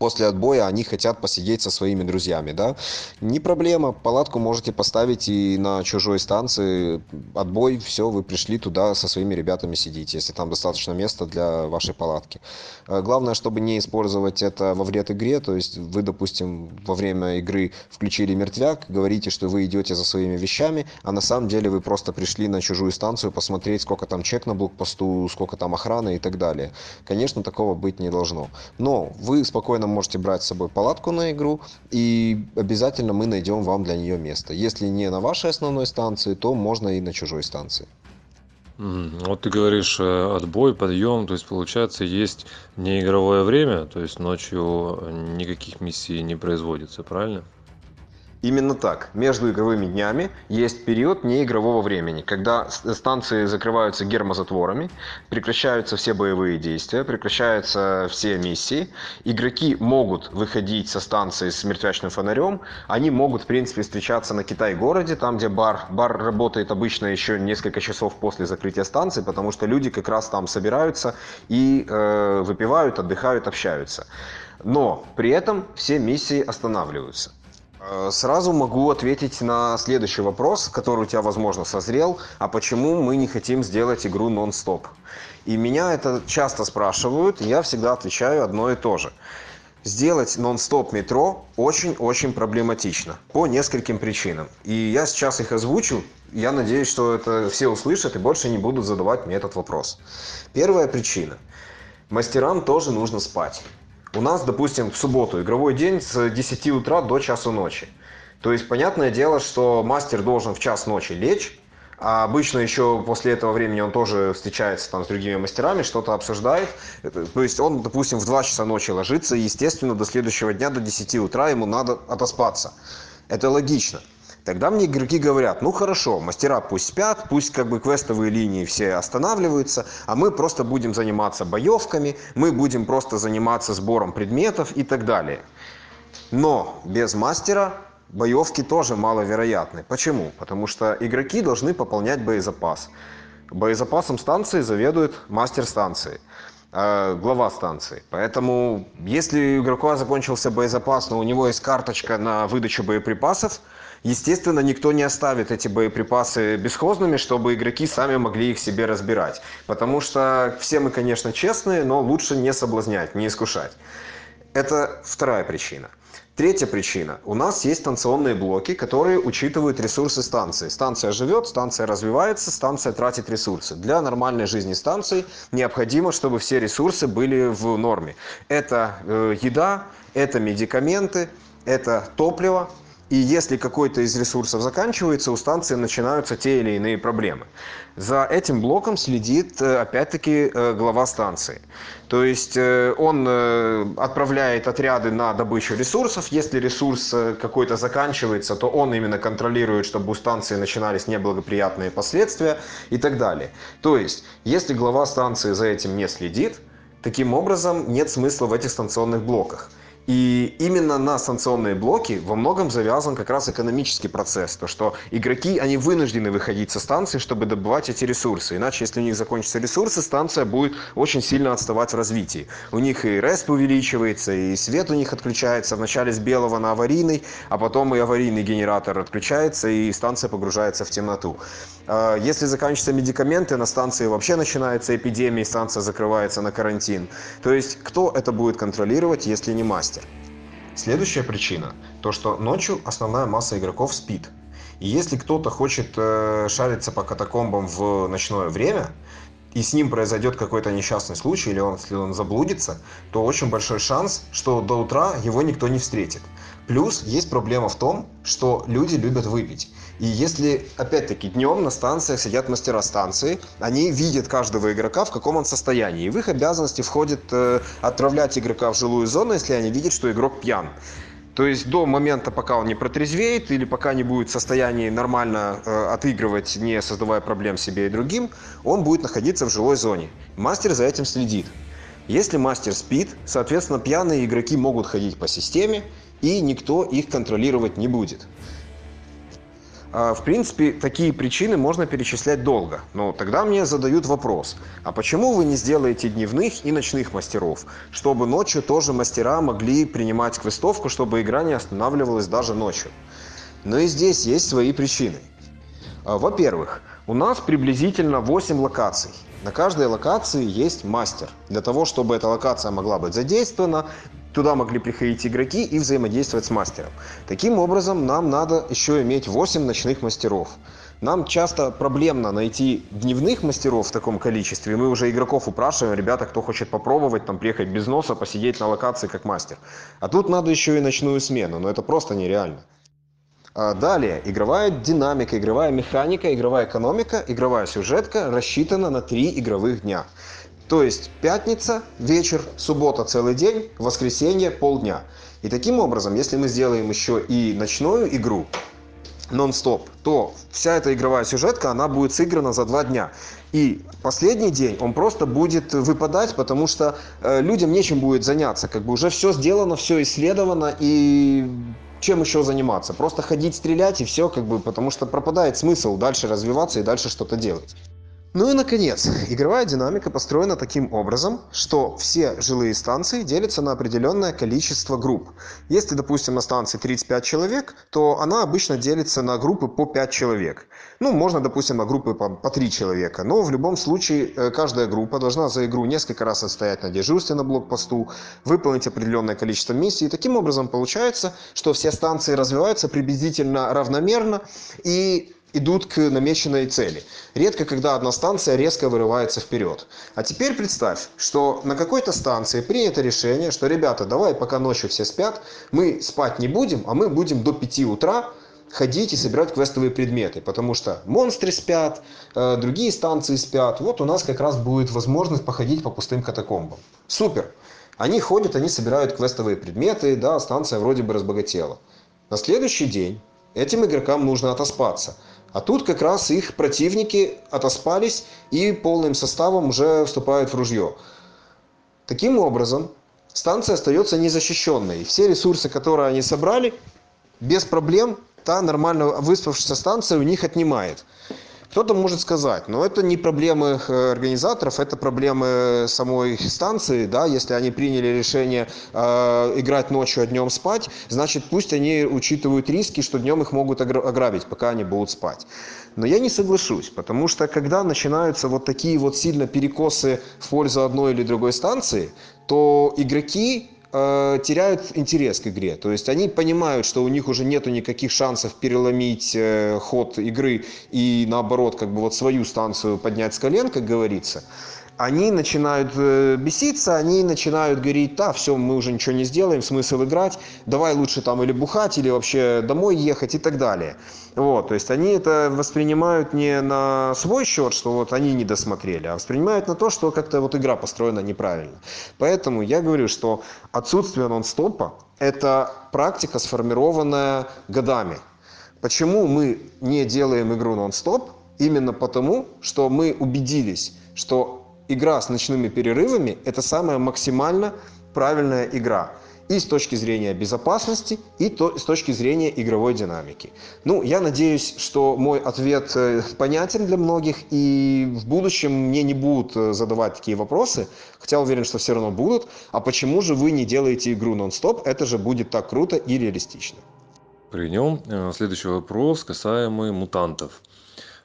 после отбоя они хотят посидеть со своими друзьями, да, не проблема, палатку можете поставить и на чужой станции, отбой, все, вы пришли туда со своими ребятами сидите, если там достаточно места для вашей палатки. Э, главное, чтобы не использовать это во вред игре, то есть вы, допустим, во время игры включили мертвяк, говорите, что вы идете за своими вещами, а на самом деле вы просто пришли на чужую станцию посмотреть, сколько там чек на блокпосту, сколько там охраны и так далее. Конечно, такого быть не должно. Но вы спокойно можете брать с собой палатку на игру, и обязательно мы найдем вам для нее место. Если не на вашей основной станции, то можно и на чужой станции. Вот ты говоришь э, отбой, подъем, то есть получается есть неигровое время, то есть ночью никаких миссий не производится, правильно? Именно так. Между игровыми днями есть период неигрового времени, когда станции закрываются гермозатворами, прекращаются все боевые действия, прекращаются все миссии. Игроки могут выходить со станции с мертвячным фонарем, они могут, в принципе, встречаться на Китай-городе, там, где бар. Бар работает обычно еще несколько часов после закрытия станции, потому что люди как раз там собираются и э, выпивают, отдыхают, общаются. Но при этом все миссии останавливаются. Э, сразу могу ответить на следующий вопрос, который у тебя, возможно, созрел. А почему мы не хотим сделать игру нон-стоп? И меня это часто спрашивают, и я всегда отвечаю одно и то же. Сделать нон-стоп метро очень-очень проблематично по нескольким причинам. И я сейчас их озвучу. Я надеюсь, что это все услышат и больше не будут задавать мне этот вопрос. Первая причина. Мастерам тоже нужно спать. У нас, допустим, в субботу игровой день с 10 утра до часу ночи. То есть, понятное дело, что мастер должен в час ночи лечь, а обычно еще после этого времени он тоже встречается там с другими мастерами, что-то обсуждает. То есть он, допустим, в 2 часа ночи ложится, и, естественно, до следующего дня, до 10 утра ему надо отоспаться. Это логично. Тогда мне игроки говорят, ну хорошо, мастера пусть спят, пусть как бы квестовые линии все останавливаются, а мы просто будем заниматься боевками, мы будем просто заниматься сбором предметов и так далее. Но без мастера боевки тоже маловероятны. Почему? Потому что игроки должны пополнять боезапас. Боезапасом станции заведует мастер станции э, глава станции. Поэтому, если у игрока закончился боезапас, но у него есть карточка на выдачу боеприпасов, Естественно, никто не оставит эти боеприпасы бесхозными, чтобы игроки сами могли их себе разбирать. Потому что все мы, конечно, честные, но лучше не соблазнять, не искушать. Это вторая причина. Третья причина. У нас есть станционные блоки, которые учитывают ресурсы станции. Станция живет, станция развивается, станция тратит ресурсы. Для нормальной жизни станции необходимо, чтобы все ресурсы были в норме. Это э, еда, это медикаменты, это топливо, и если какой-то из ресурсов заканчивается, у станции начинаются те или иные проблемы. За этим блоком следит, э, опять-таки, э, глава станции. То есть э, он отправляет отряды на добычу ресурсов. Если ресурс какой-то заканчивается, то он именно контролирует, чтобы у станции начинались неблагоприятные последствия и так далее. То есть, если глава станции за этим не следит, таким образом нет смысла в этих станционных блоках. И именно на санкционные блоки во многом завязан как раз экономический процесс. То, что игроки, они вынуждены выходить со станции, чтобы добывать эти ресурсы. Иначе, если у них закончатся ресурсы, станция будет очень сильно отставать в развитии. У них и рест увеличивается, и свет у них отключается. Вначале с белого на аварийный, а потом и аварийный генератор отключается, и станция погружается в темноту. А, если заканчиваются медикаменты, на станции вообще начинается эпидемия, и станция закрывается на карантин. То есть, кто это будет контролировать, если не мастер? Следующая причина – то, что ночью основная масса игроков спит. И если кто-то хочет э, шариться по катакомбам в ночное время, и с ним произойдет какой-то несчастный случай, или он, если он заблудится, то очень большой шанс, что до утра его никто не встретит. Плюс есть проблема в том, что люди любят выпить. И если, опять-таки, днем на станциях сидят мастера станции, они видят каждого игрока, в каком он состоянии. И в их обязанности входит э, отправлять игрока в жилую зону, если они видят, что игрок пьян. То есть до момента, пока он не протрезвеет или пока не будет в состоянии нормально э, отыгрывать, не создавая проблем себе и другим, он будет находиться в жилой зоне. Мастер за этим следит. Если мастер спит, соответственно, пьяные игроки могут ходить по системе, и никто их контролировать не будет. А, в принципе, такие причины можно перечислять долго. Но тогда мне задают вопрос, а почему вы не сделаете дневных и ночных мастеров, чтобы ночью тоже мастера могли принимать квестовку, чтобы игра не останавливалась даже ночью? Но и здесь есть свои причины. А, во-первых, у нас приблизительно 8 локаций. На каждой локации есть мастер. Для того, чтобы эта локация могла быть задействована, Туда могли приходить игроки и взаимодействовать с мастером. Таким образом, нам надо еще иметь 8 ночных мастеров. Нам часто проблемно найти дневных мастеров в таком количестве. Мы уже игроков упрашиваем, ребята, кто хочет попробовать, там, приехать без носа, посидеть на локации как мастер. А тут надо еще и ночную смену, но это просто нереально. А далее, игровая динамика, игровая механика, игровая экономика, игровая сюжетка рассчитана на три игровых дня. То есть пятница, вечер, суббота целый день, воскресенье полдня. И таким образом, если мы сделаем еще и ночную игру, нон-стоп, то вся эта игровая сюжетка, она будет сыграна за два дня. И последний день он просто будет выпадать, потому что э, людям нечем будет заняться. Как бы уже все сделано, все исследовано, и чем еще заниматься? Просто ходить, стрелять и все, как бы, потому что пропадает смысл дальше развиваться и дальше что-то делать. Ну и наконец, игровая динамика построена таким образом, что все жилые станции делятся на определенное количество групп. Если, допустим, на станции 35 человек, то она обычно делится на группы по 5 человек. Ну, можно, допустим, на группы по, по 3 человека, но в любом случае э, каждая группа должна за игру несколько раз отстоять на дежурстве на блокпосту, выполнить определенное количество миссий. И таким образом получается, что все станции развиваются приблизительно равномерно и идут к намеченной цели. Редко, когда одна станция резко вырывается вперед. А теперь представь, что на какой-то станции принято решение, что, ребята, давай, пока ночью все спят, мы спать не будем, а мы будем до 5 утра ходить и собирать квестовые предметы, потому что монстры спят, э, другие станции спят. Вот у нас как раз будет возможность походить по пустым катакомбам. Супер! Они ходят, они собирают квестовые предметы, да, станция вроде бы разбогатела. На следующий день этим игрокам нужно отоспаться – а тут как раз их противники отоспались и полным составом уже вступают в ружье. Таким образом, станция остается незащищенной. Все ресурсы, которые они собрали, без проблем та нормально выспавшаяся станция у них отнимает. Кто-то может сказать, но это не проблемы э, организаторов, это проблемы самой станции, да, если они приняли решение э, играть ночью, а днем спать, значит пусть они учитывают риски, что днем их могут ограбить, пока они будут спать. Но я не соглашусь, потому что когда начинаются вот такие вот сильно перекосы в пользу одной или другой станции, то игроки теряют интерес к игре. То есть они понимают, что у них уже нету никаких шансов переломить э, ход игры и наоборот, как бы вот свою станцию поднять с колен, как говорится они начинают э, беситься, они начинают говорить, да, все, мы уже ничего не сделаем, смысл играть, давай лучше там или бухать, или вообще домой ехать и так далее. Вот, то есть они это воспринимают не на свой счет, что вот они не досмотрели, а воспринимают на то, что как-то вот игра построена неправильно. Поэтому я говорю, что отсутствие нон-стопа – это практика, сформированная годами. Почему мы не делаем игру нон-стоп? Именно потому, что мы убедились, что игра с ночными перерывами – это самая максимально правильная игра и с точки зрения безопасности, и то, с точки зрения игровой динамики. Ну, я надеюсь, что мой ответ э, понятен для многих, и в будущем мне не будут э, задавать такие вопросы, хотя уверен, что все равно будут. А почему же вы не делаете игру нон-стоп? Это же будет так круто и реалистично. Прием. Э, следующий вопрос касаемый мутантов.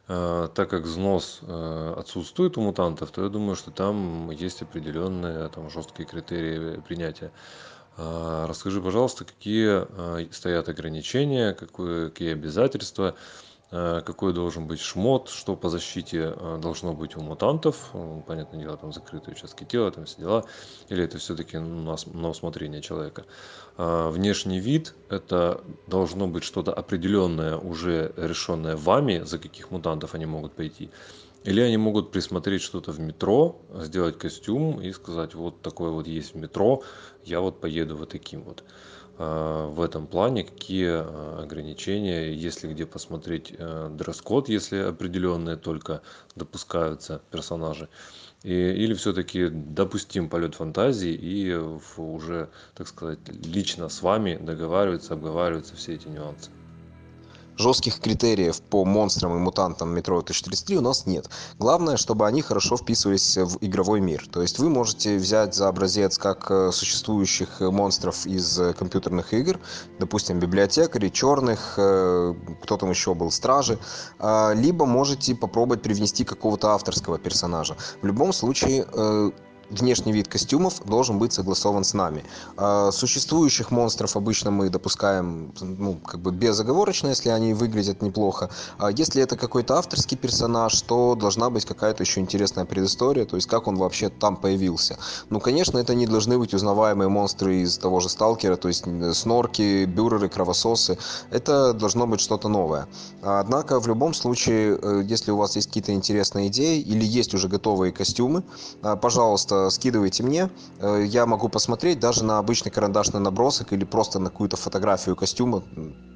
Э, так как взнос э, отсутствует у мутантов, то я думаю, что там есть определенные там, жесткие критерии принятия. Расскажи, пожалуйста, какие э, стоят ограничения, какие, обязательства Э, какой должен быть шмот, что по защите э, должно быть у мутантов, ну, понятное дело, там закрытые участки тела, там все дела, или это все-таки на, усмотрение человека. Внешний вид – это должно быть что-то определенное, уже решенное вами, за каких мутантов они могут пойти, или они могут присмотреть что-то в метро, сделать костюм и сказать, вот такое вот есть в метро, я вот поеду вот таким вот. А, в этом плане, какие а, ограничения, если где посмотреть э, дресс-код, если определенные только допускаются персонажи, или все-таки допустим полет фантазии и уже, так сказать, лично с вами договариваются, обговариваются все эти нюансы. Жестких критериев по монстрам и мутантам Metro 1033 у нас нет. Главное, чтобы они хорошо вписывались в игровой мир. То есть вы можете взять за образец как э, существующих монстров из компьютерных игр, допустим, библиотекари, черных, э, кто там еще был, стражи, а, либо можете попробовать привнести какого-то авторского персонажа. В любом случае, э, внешний вид костюмов должен быть согласован с нами. А существующих монстров обычно мы допускаем ну, как бы безоговорочно, если они выглядят неплохо. А если это какой-то авторский персонаж, то должна быть какая-то еще интересная предыстория, то есть как он вообще там появился. Ну, конечно, это не должны быть узнаваемые монстры из того же Сталкера, то есть снорки, бюреры, кровососы. Это должно быть что-то новое. Однако, в любом случае, э, если у вас есть какие-то интересные идеи или есть уже готовые костюмы, а, пожалуйста, пожалуйста, скидывайте мне. Э, я могу посмотреть даже на обычный карандашный набросок или просто на какую-то фотографию костюма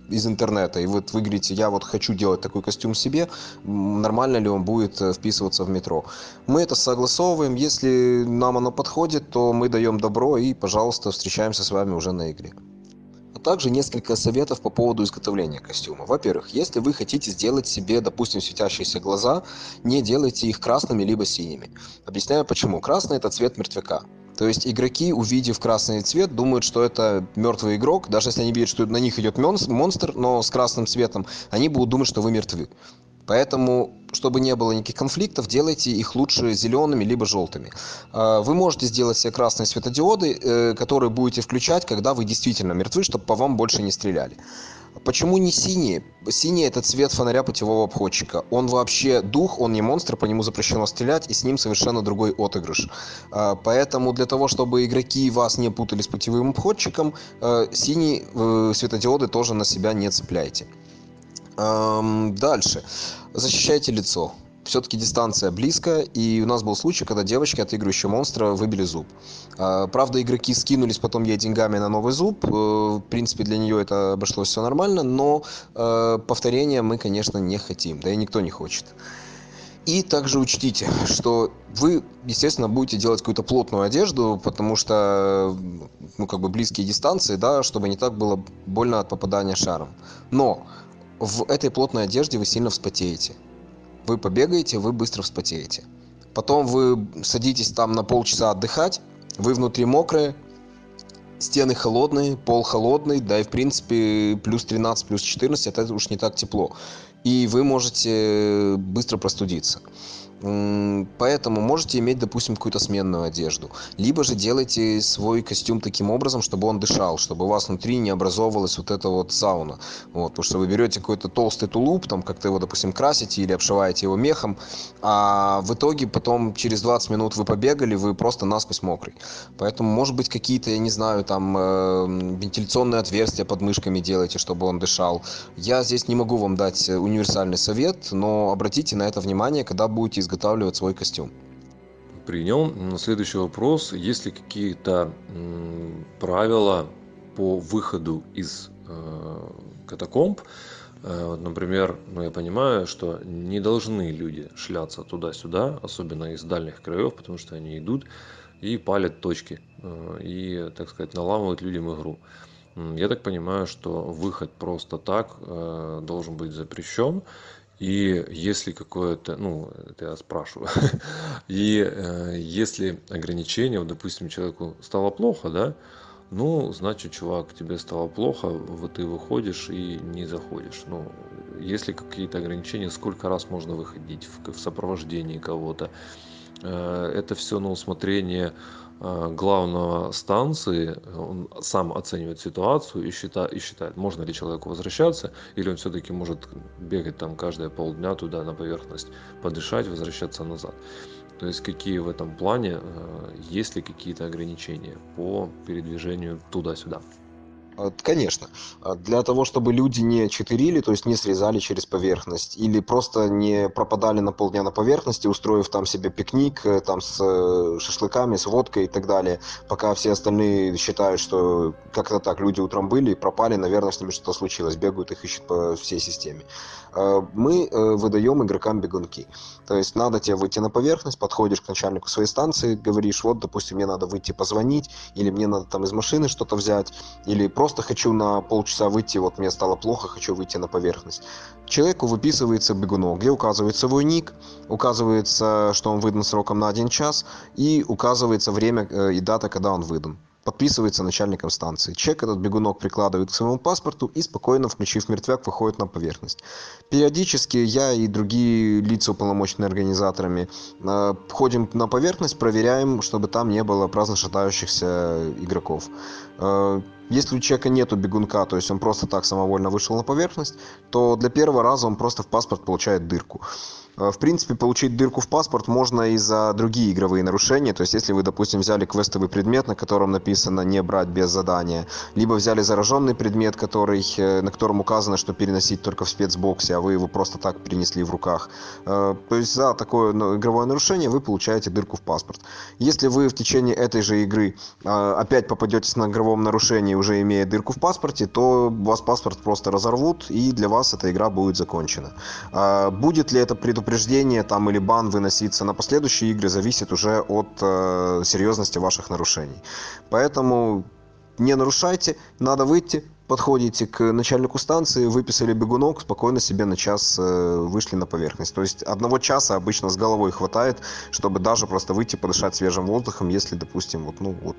из интернета. И вот вы говорите, я вот хочу делать такой костюм себе, нормально ли он будет э, вписываться в метро. Мы это согласовываем. Если нам оно подходит, то мы даем добро и, пожалуйста, встречаемся с вами уже на игре также несколько советов по поводу изготовления костюма. Во-первых, если вы хотите сделать себе, допустим, светящиеся глаза, не делайте их красными либо синими. Объясняю почему. Красный это цвет мертвяка. То есть игроки, увидев красный цвет, думают, что это мертвый игрок. Даже если они видят, что на них идет монстр, но с красным цветом, они будут думать, что вы мертвы. Поэтому, чтобы не было никаких конфликтов, делайте их лучше зелеными либо желтыми. А, вы можете сделать себе красные светодиоды, э, которые будете включать, когда вы действительно мертвы, чтобы по вам больше не стреляли. Почему не синие? Синий это цвет фонаря путевого обходчика. Он вообще дух, он не монстр, по нему запрещено стрелять, и с ним совершенно другой отыгрыш. А, поэтому для того, чтобы игроки вас не путали с путевым обходчиком, э, синие э, светодиоды тоже на себя не цепляйте. Дальше. Защищайте лицо. Все-таки дистанция близко, и у нас был случай, когда девочки, отыгрывающие монстра, выбили зуб. А, правда, игроки скинулись потом ей деньгами на новый зуб. Э, в принципе, для нее это обошлось все нормально, но э, повторения мы, конечно, не хотим, да и никто не хочет. И также учтите, что вы, естественно, будете делать какую-то плотную одежду, потому что, ну, как бы близкие дистанции, да, чтобы не так было больно от попадания шаром. Но в этой плотной одежде вы сильно вспотеете. Вы побегаете, вы быстро вспотеете. Потом вы садитесь там на полчаса отдыхать, вы внутри мокрые, стены холодные, пол холодный, да и в принципе плюс 13, плюс 14, это уж не так тепло. И вы можете быстро простудиться. Поэтому можете иметь, допустим, какую-то сменную одежду. Либо же делайте свой костюм таким образом, чтобы он дышал, чтобы у вас внутри не образовывалась вот эта вот сауна. Вот, потому что вы берете какой-то толстый тулуп, там как-то его, допустим, красите или обшиваете его мехом, а в итоге потом через 20 минут вы побегали, вы просто насквозь мокрый. Поэтому, может быть, какие-то, я не знаю, там э, вентиляционные отверстия под мышками делайте, чтобы он дышал. Я здесь не могу вам дать универсальный совет, но обратите на это внимание, когда будете изготавливать свой костюм. Принял. Следующий вопрос. Есть ли какие-то правила по выходу из э, катакомб? Э, например, ну я понимаю, что не должны люди шляться туда-сюда, особенно из дальних краев, потому что они идут и палят точки, э, и, так сказать, наламывают людям игру. Я так понимаю, что выход просто так должен быть запрещен, и если какое-то, ну, это я спрашиваю, и э, если ограничение, вот, допустим, человеку стало плохо, да, ну, значит, чувак, тебе стало плохо, вот ты выходишь и не заходишь. Ну, если какие-то ограничения, сколько раз можно выходить в, в сопровождении кого-то, э, это все на усмотрение главного станции, он сам оценивает ситуацию и считает, и считает, можно ли человеку возвращаться, или он все-таки может бегать там каждые полдня туда на поверхность, подышать, возвращаться назад. То есть какие в этом плане, э, есть ли какие-то ограничения по передвижению туда-сюда. А, конечно. А, для того, чтобы люди не читерили, то есть не срезали через поверхность, или просто не пропадали на полдня на поверхности, устроив там себе пикник э, там с э, шашлыками, с водкой и так далее, пока все остальные считают, что как-то так люди утром были, пропали, наверное, с ними что-то случилось, бегают их ищут по всей системе. А, мы э, выдаем игрокам бегунки. То есть надо тебе выйти на поверхность, подходишь к начальнику своей станции, говоришь, вот, допустим, мне надо выйти позвонить, или мне надо там из машины что-то взять, или просто просто хочу на полчаса выйти, вот мне стало плохо, хочу выйти на поверхность. Человеку выписывается бегунок, где указывается свой ник, указывается, что он выдан сроком на один час, и указывается время э, и дата, когда он выдан подписывается начальником станции. Чек этот бегунок прикладывает к своему паспорту и спокойно, включив мертвяк, выходит на поверхность. Периодически я и другие лица, уполномоченные организаторами, э, ходим на поверхность, проверяем, чтобы там не было праздно шатающихся игроков. Э, если у человека нету бегунка, то есть он просто так самовольно вышел на поверхность, то для первого раза он просто в паспорт получает дырку. Э, в принципе, получить дырку в паспорт можно и за другие игровые нарушения. То есть, если вы, допустим, взяли квестовый предмет, на котором написано «не брать без задания», либо взяли зараженный предмет, который, э, на котором указано, что переносить только в спецбоксе, а вы его просто так перенесли в руках. Э, то есть, за такое ну, игровое нарушение вы получаете дырку в паспорт. Если вы в течение этой же игры опять попадетесь на игровом нарушении, уже имея дырку в паспорте, то вас паспорт просто разорвут, и для вас эта игра будет закончена. Будет ли это предупреждение предупреждение там или бан выноситься на последующие игры зависит уже от э, серьезности ваших нарушений. Поэтому не нарушайте, надо выйти, подходите к начальнику станции, выписали бегунок, спокойно себе на час э, вышли на поверхность. То есть одного часа обычно с головой хватает, чтобы даже просто выйти подышать свежим воздухом, если, допустим, вот, ну, вот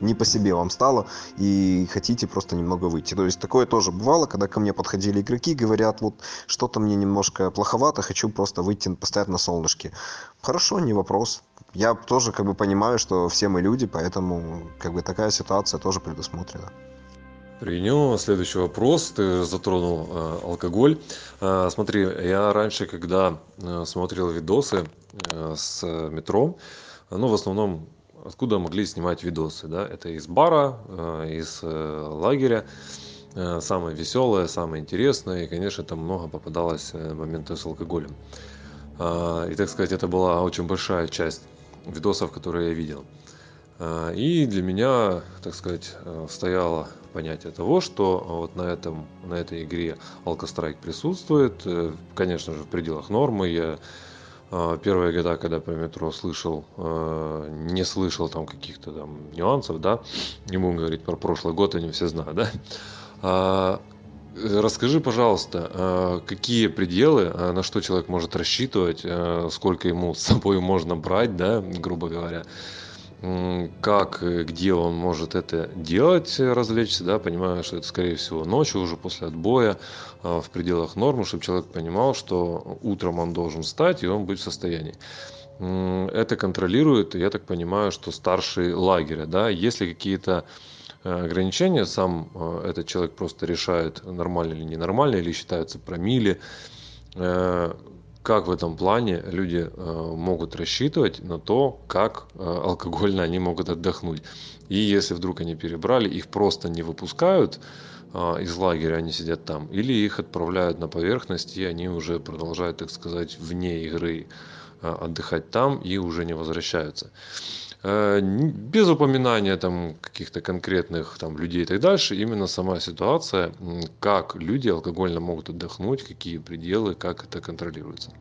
не по себе вам стало и хотите просто немного выйти. То есть такое тоже бывало, когда ко мне подходили игроки, говорят, вот что-то мне немножко плоховато, хочу просто выйти, постоять на солнышке. Хорошо, не вопрос. Я тоже как бы понимаю, что все мы люди, поэтому как бы такая ситуация тоже предусмотрена. Принял. Следующий вопрос. Ты затронул э, алкоголь. Э, смотри, я раньше, когда э, смотрел видосы э, с метро, ну, в основном откуда могли снимать видосы, да, это из бара, э, из э, лагеря, э, самое веселое, самое интересное, и, конечно, там много попадалось моментов с алкоголем. И, так сказать, это была очень большая часть видосов, которые я видел. И для меня, так сказать, стояло понятие того, что вот на, этом, на этой игре Алкострайк присутствует, конечно же, в пределах нормы. Я первые года, когда про метро слышал, а, не слышал там каких-то там нюансов, да, не будем говорить про прошлый год, они все знают, да. А, расскажи, пожалуйста, какие пределы, на что человек может рассчитывать, сколько ему с собой можно брать, да, грубо говоря, как, где он может это делать, развлечься, да, понимая, что это, скорее всего, ночью, уже после отбоя, в пределах нормы, чтобы человек понимал, что утром он должен встать, и он будет в состоянии. Это контролирует, я так понимаю, что старший лагеря, да, если какие-то э, ограничения, сам э, этот человек просто решает, нормально или ненормально, или считаются промили, э, как в этом плане люди э, могут рассчитывать на то, как э, алкогольно они могут отдохнуть. И если вдруг они перебрали, их просто не выпускают э, из лагеря, они сидят там, или их отправляют на поверхность, и они уже продолжают, так сказать, вне игры отдыхать там и уже не возвращаются. Э, без упоминания там каких-то конкретных там людей и так дальше, именно сама ситуация, как люди алкогольно могут отдохнуть, какие пределы, как это контролируется.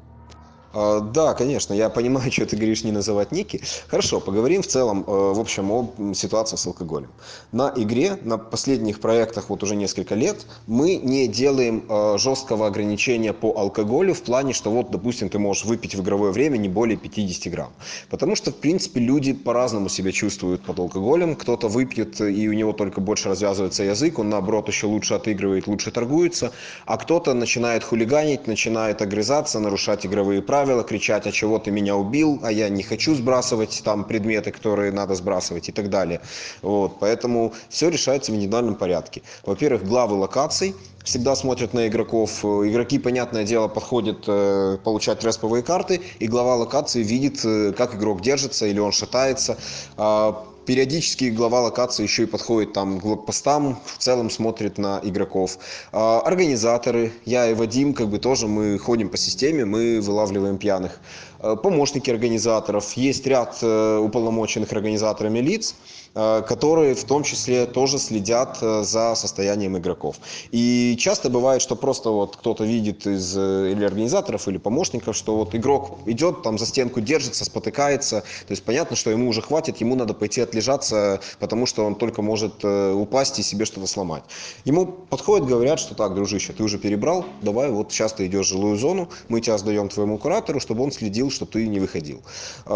А, да, конечно, я понимаю, что ты говоришь не называть ники. Хорошо, поговорим в целом, э, в общем, о ситуации с алкоголем. На игре, на последних проектах вот уже несколько лет, мы не делаем э, жесткого ограничения по алкоголю в плане, что вот, допустим, ты можешь выпить в игровое время не более 50 грамм. Потому что, в принципе, люди по-разному себя чувствуют под алкоголем. Кто-то выпьет, и у него только больше развязывается язык, он, наоборот, еще лучше отыгрывает, лучше торгуется. А кто-то начинает хулиганить, начинает огрызаться, нарушать игровые правила правила, кричать, а чего ты меня убил, а я не хочу сбрасывать там предметы, которые надо сбрасывать и так далее. Вот, поэтому все решается в индивидуальном порядке. Во-первых, главы локаций всегда смотрят на игроков. Игроки, понятное дело, подходят э, получать респовые карты, и глава локации видит, э, как игрок держится или он шатается. Э, периодически глава локации еще и подходит там к блокпостам, в целом смотрит на игроков. А, организаторы, я и Вадим, как бы тоже мы ходим по системе, мы вылавливаем пьяных. Э, помощники организаторов, есть ряд э, уполномоченных организаторами лиц, Э, которые в том числе тоже следят за состоянием игроков. И часто бывает, что просто вот кто-то видит из или организаторов, или помощников, что вот игрок идет, там за стенку держится, спотыкается, то есть понятно, что ему уже хватит, ему надо пойти отлежаться, потому что он только может упасть и себе что-то сломать. Ему подходят, говорят, что так, дружище, ты уже перебрал, давай вот сейчас ты идешь в жилую зону, мы тебя сдаем твоему куратору, чтобы он следил, чтобы ты не выходил.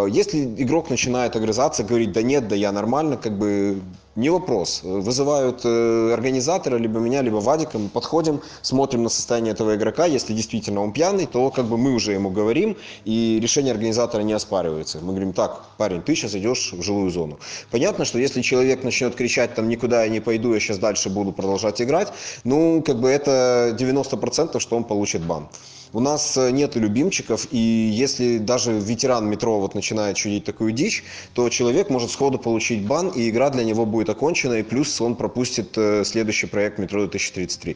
Если игрок начинает огрызаться, говорить, да нет, да я нормально, как бы не вопрос. Вызывают э, организатора, либо меня, либо Вадика, мы подходим, смотрим на состояние этого игрока. Если действительно он пьяный, то как бы мы уже ему говорим, и решение организатора не оспаривается. Мы говорим, так, парень, ты сейчас идешь в жилую зону. Понятно, что если человек начнет кричать, там, никуда я не пойду, я сейчас дальше буду продолжать играть, ну, как бы это 90%, что он получит бан. У нас э, нет любимчиков, и если даже ветеран метро вот начинает чудить такую дичь, то человек может сходу получить бан, и игра для него будет окончена, и плюс он пропустит э, следующий проект метро 2033.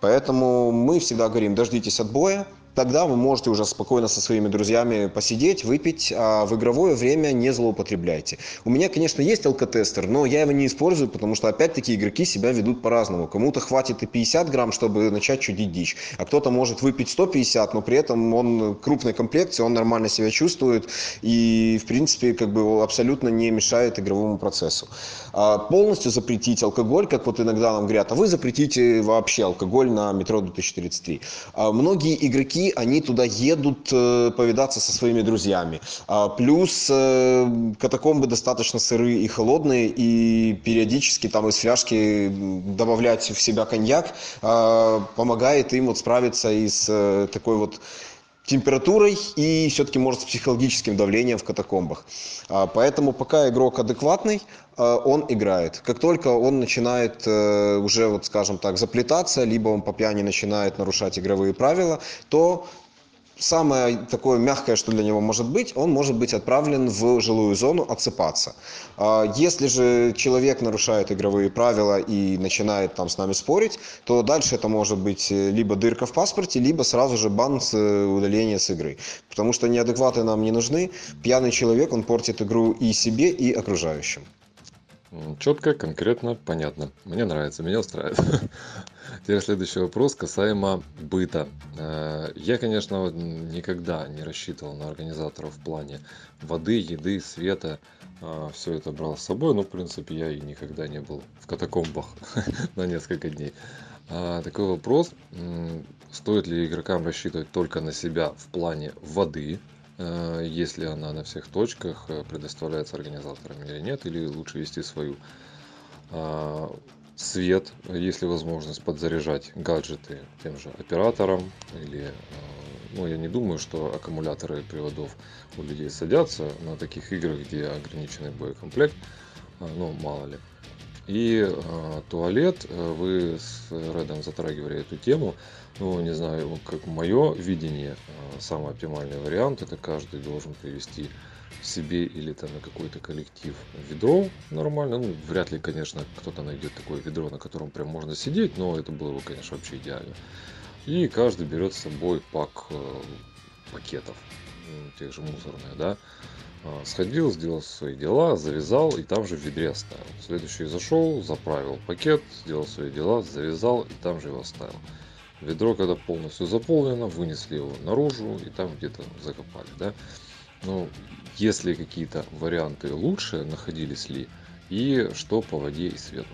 Поэтому мы всегда говорим, дождитесь отбоя, тогда вы можете уже спокойно со своими друзьями посидеть, выпить, а в игровое время не злоупотребляйте. У меня, конечно, есть алкотестер, но я его не использую, потому что, опять-таки, игроки себя ведут по-разному. Кому-то хватит и 50 грамм, чтобы начать чудить дичь, а кто-то может выпить 150, но при этом он крупной комплекции, он нормально себя чувствует и, в принципе, как бы абсолютно не мешает игровому процессу. А полностью запретить алкоголь, как вот иногда нам говорят, а вы запретите вообще алкоголь на метро 2033. А многие игроки они туда едут э, повидаться со своими друзьями. А, плюс э, катакомбы достаточно сырые и холодные, и периодически там из фляжки добавлять в себя коньяк помогает им вот справиться и с э, такой вот температурой и все-таки может с психологическим давлением в катакомбах. А, поэтому пока игрок адекватный, он играет. Как только он начинает уже, вот скажем так, заплетаться, либо он по пьяни начинает нарушать игровые правила, то самое такое мягкое, что для него может быть, он может быть отправлен в жилую зону отсыпаться. А если же человек нарушает игровые правила и начинает там с нами спорить, то дальше это может быть э, либо дырка в паспорте, либо сразу же бан с э, удаления с игры. Потому что неадекваты нам не нужны. Пьяный человек, он портит игру и себе, и окружающим. Четко, конкретно, понятно. Мне нравится, меня устраивает. Теперь следующий вопрос касаемо быта. Э, я, конечно, никогда не рассчитывал на организаторов в плане воды, еды, света. Э, Все это брал с собой, но, в принципе, я и никогда не был в катакомбах на несколько дней. А, такой вопрос. Стоит ли игрокам рассчитывать только на себя в плане воды, Э, если она на всех точках предоставляется организаторами или нет, или лучше вести свою. Свет, если возможность подзаряжать гаджеты тем же операторам или э, ну, я не думаю, что аккумуляторы приводов у людей садятся на таких играх, где ограниченный боекомплект, ну, мало ли. И э, туалет, вы с Редом затрагивали эту тему, ну, не знаю, как мое видение, самый оптимальный вариант, это каждый должен привести себе или там на какой-то коллектив ведро нормально. Ну, вряд ли, конечно, кто-то найдет такое ведро, на котором прям можно сидеть, но это было бы, конечно, вообще идеально. И каждый берет с собой пак э, пакетов, тех же мусорных, да. А, сходил, сделал свои дела, завязал и там же в ведре оставил. Следующий зашел, заправил пакет, сделал свои дела, завязал и там же его оставил. Ведро, когда полностью заполнено, вынесли его наружу и там где-то закопали. Да? Ну, если какие-то варианты лучше находились ли, и что по воде и свету?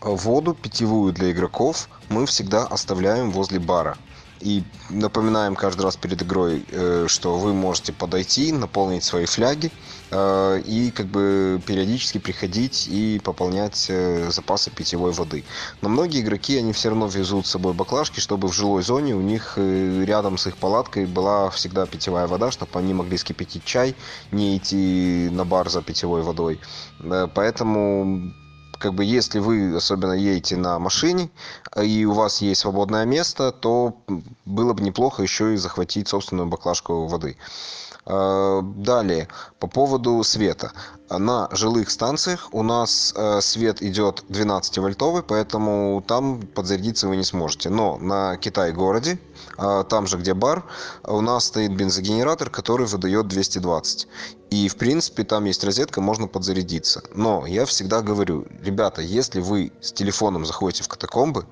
Воду питьевую для игроков мы всегда оставляем возле бара. И напоминаем каждый раз перед игрой, э, что вы можете подойти, наполнить свои фляги и как бы периодически приходить и пополнять э, запасы питьевой воды. Но многие игроки, они все равно везут с собой баклажки, чтобы в жилой зоне у них рядом с их палаткой была всегда питьевая вода, чтобы они могли скипятить чай, не идти на бар за питьевой водой. Поэтому как бы если вы особенно едете на машине и у вас есть свободное место, то было бы неплохо еще и захватить собственную баклажку воды. Э, далее, по поводу света. На жилых станциях у нас э, свет идет 12-вольтовый, поэтому там подзарядиться вы не сможете. Но на Китай-городе, э, там же, где бар, у нас стоит бензогенератор, который выдает 220. И, в принципе, там есть розетка, можно подзарядиться. Но я всегда говорю, ребята, если вы с телефоном заходите в катакомбы,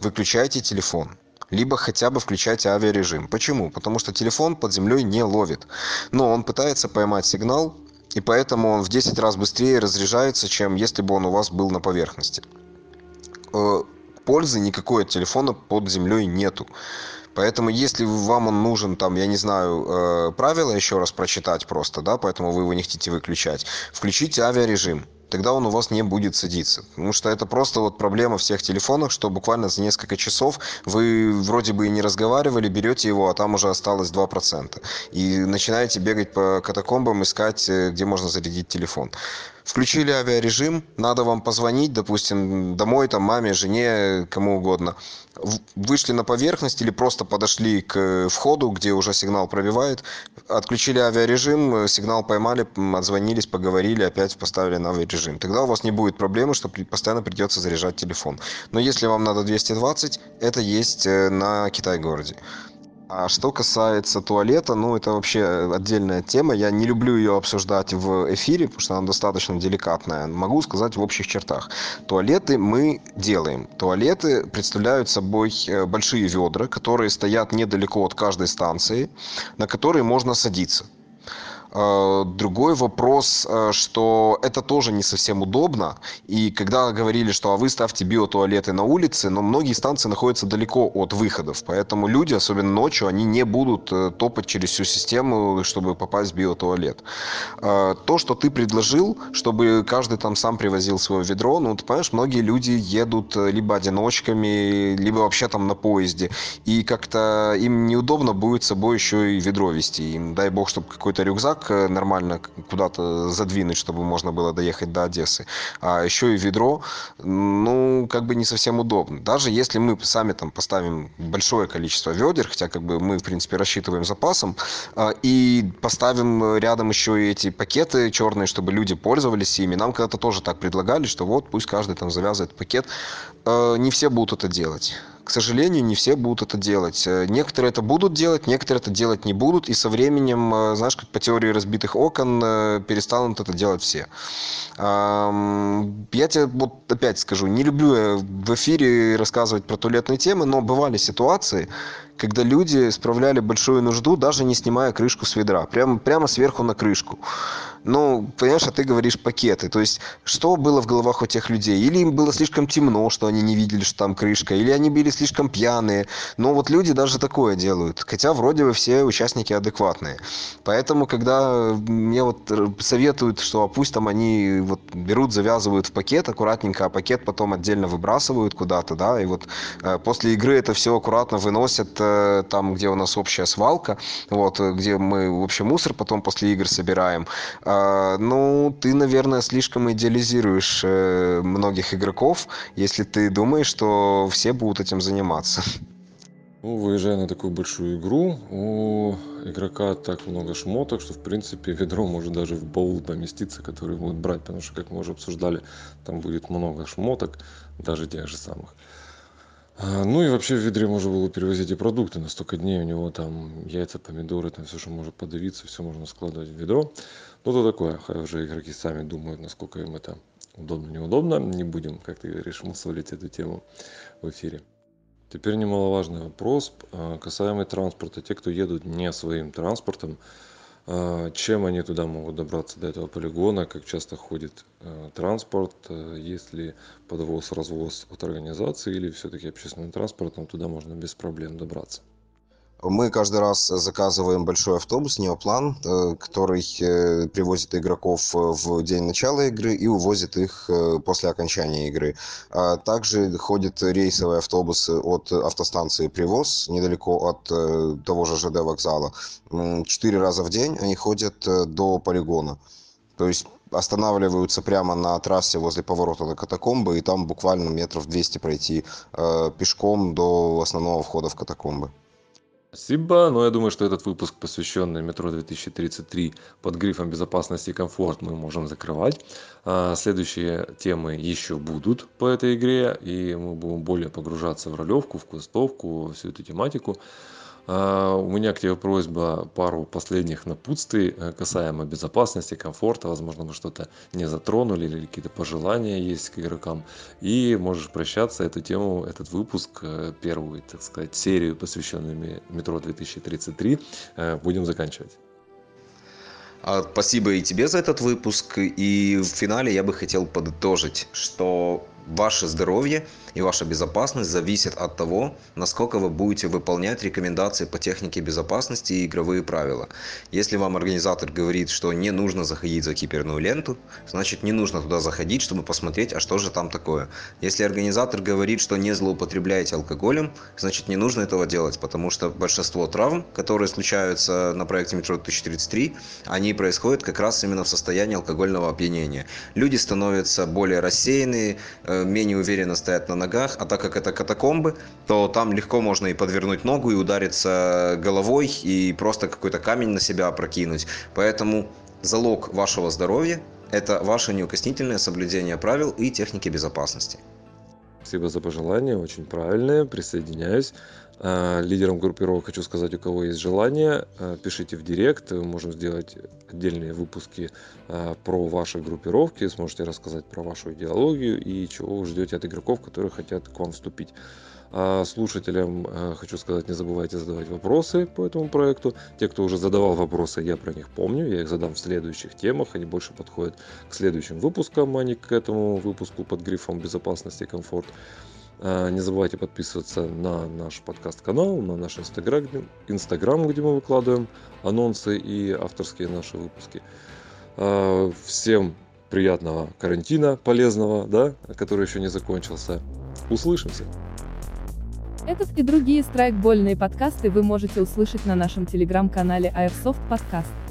выключайте телефон либо хотя бы включайте авиарежим. Почему? Потому что телефон под землей не ловит. Но он пытается поймать сигнал, и поэтому он в 10 раз быстрее разряжается, чем если бы он у вас был на поверхности. Э, пользы никакой от телефона под землей нету. Поэтому, если вам он нужен, там, я не знаю, э, правила еще раз прочитать просто, да, поэтому вы его не хотите выключать, включите авиарежим тогда он у вас не будет садиться. Потому что это просто вот проблема всех телефонов, что буквально за несколько часов вы вроде бы и не разговаривали, берете его, а там уже осталось 2%. И начинаете бегать по катакомбам, искать, э, где можно зарядить телефон включили авиарежим, надо вам позвонить, допустим, домой, там, маме, жене, кому угодно. Вышли на поверхность или просто подошли к входу, где уже сигнал пробивает, отключили авиарежим, сигнал поймали, отзвонились, поговорили, опять поставили на авиарежим. Тогда у вас не будет проблемы, что постоянно придется заряжать телефон. Но если вам надо 220, это есть э, на Китай-городе. А что касается туалета, ну это вообще отдельная тема. Я не люблю ее обсуждать в эфире, потому что она достаточно деликатная. Могу сказать в общих чертах. Туалеты мы делаем. Туалеты представляют собой э, большие ведра, которые стоят недалеко от каждой станции, на которые можно садиться. Э, другой вопрос, э, что это тоже не совсем удобно. И когда говорили, что а вы ставьте биотуалеты на улице, но многие станции находятся далеко от выходов. Поэтому люди, особенно ночью, они не будут э, топать через всю систему, чтобы попасть в биотуалет. То, что ты предложил, чтобы каждый там сам привозил свое ведро, ну, ты понимаешь, многие люди едут либо одиночками, либо вообще там на поезде. И как-то им неудобно будет с собой еще и ведро вести. Им, дай бог, чтобы какой-то рюкзак Э, нормально куда-то задвинуть, чтобы можно было доехать до Одессы. А еще и ведро, ну, как бы не совсем удобно. Даже если мы сами там поставим большое количество ведер, хотя как бы мы, в принципе, рассчитываем запасом, а, и поставим рядом еще и эти пакеты черные, чтобы люди пользовались ими. Нам когда-то тоже так предлагали, что вот пусть каждый там завязывает пакет. Э, не все будут это делать к сожалению, не все будут это делать. Э, некоторые это будут делать, некоторые это делать не будут, и со временем, э, знаешь, как по теории разбитых окон, э, перестанут это делать все. Я тебе вот опять скажу, не люблю я в эфире рассказывать про туалетные темы, но бывали ситуации, когда люди справляли большую нужду, даже не снимая крышку с ведра, прямо, прямо сверху на крышку. Ну, понимаешь, а ты говоришь пакеты. То есть, что было в головах у тех людей? Или им было слишком темно, что они не видели, что там крышка, или они были слишком пьяные. Но вот люди даже такое делают. Хотя вроде бы все участники адекватные. Поэтому, когда мне вот советуют, что а пусть там они вот берут, завязывают в пакет аккуратненько, а пакет потом отдельно выбрасывают куда-то, да, и вот э, после игры это все аккуратно выносят э, там, где у нас общая свалка, вот, где мы, в общем, мусор потом после игр собираем. А, ну, ты, наверное, слишком идеализируешь э, многих игроков, если ты думаешь, что все будут этим заниматься. Ну, выезжая на такую большую игру, у игрока так много шмоток, что, в принципе, ведро может даже в баул поместиться, который будет брать, потому что, как мы уже обсуждали, там будет много шмоток, даже тех же самых. А, ну и вообще в ведре можно было перевозить и продукты на столько дней у него там яйца помидоры там все что может подавиться все можно складывать в ведро. Ну то такое хай уже игроки сами думают насколько им это удобно неудобно. Не будем как ты говоришь мусолить эту тему в эфире. Теперь немаловажный вопрос а, касаемый транспорта. Те кто едут не своим транспортом чем они туда могут добраться до этого полигона как часто ходит э, транспорт э, есть ли подвоз развоз от организации или все-таки общественным транспортом туда можно без проблем добраться мы каждый раз заказываем большой автобус неоплан э, который привозит игроков в день начала игры и увозит их после окончания игры. А также ходит рейсовый автобус от автостанции привоз недалеко от того же жд вокзала. Четыре раза в день они ходят э, до полигона. То есть останавливаются прямо на трассе возле поворота на катакомбы и там буквально метров двести пройти э, пешком до основного входа в катакомбы Спасибо. Но я думаю, что этот выпуск, посвященный метро 2033 под грифом безопасности и комфорт, мы можем закрывать. А, следующие темы еще будут по этой игре, и мы будем более погружаться в ролевку, в квестовку, всю эту тематику. А, у меня к тебе просьба пару последних напутствий э, касаемо безопасности, комфорта. Возможно, мы что-то не затронули или какие-то пожелания есть к игрокам. И можешь прощаться эту тему, этот выпуск, э, первую, так сказать, серию, посвященную метро 2033, э, будем заканчивать. А, спасибо и тебе за этот выпуск. И в финале я бы хотел подытожить, что ваше здоровье и ваша безопасность зависит от того, насколько вы будете выполнять рекомендации по технике безопасности и игровые правила. Если вам организатор говорит, что не нужно заходить за киперную ленту, значит не нужно туда заходить, чтобы посмотреть, а что же там такое. Если организатор говорит, что не злоупотребляете алкоголем, значит не нужно этого делать, потому что большинство травм, которые случаются на проекте метро 2033, они происходят как раз именно в состоянии алкогольного опьянения. Люди становятся более рассеянные, э, менее уверенно стоят на ногах, а так как это катакомбы, то там легко можно и подвернуть ногу, и удариться головой, и просто какой-то камень на себя опрокинуть. Поэтому залог вашего здоровья – это ваше неукоснительное соблюдение правил и техники безопасности. Спасибо за пожелания, очень правильные, присоединяюсь. А, лидерам группировок хочу сказать, у кого есть желание, а, пишите в директ, можем сделать отдельные выпуски про ваши группировки, сможете рассказать про вашу идеологию и чего вы ждете от игроков, которые хотят к вам вступить. А слушателям хочу сказать, не забывайте задавать вопросы по этому проекту. Те, кто уже задавал вопросы, я про них помню, я их задам в следующих темах, они больше подходят к следующим выпускам, а не к этому выпуску под грифом безопасности и комфорт. А, не забывайте подписываться на наш подкаст-канал, на наш инстаграм, где мы выкладываем анонсы и авторские наши выпуски. А, всем приятного карантина полезного, да, который еще не закончился. Услышимся! Этот и другие страйкбольные подкасты вы можете услышать на нашем телеграм-канале Airsoft Podcast.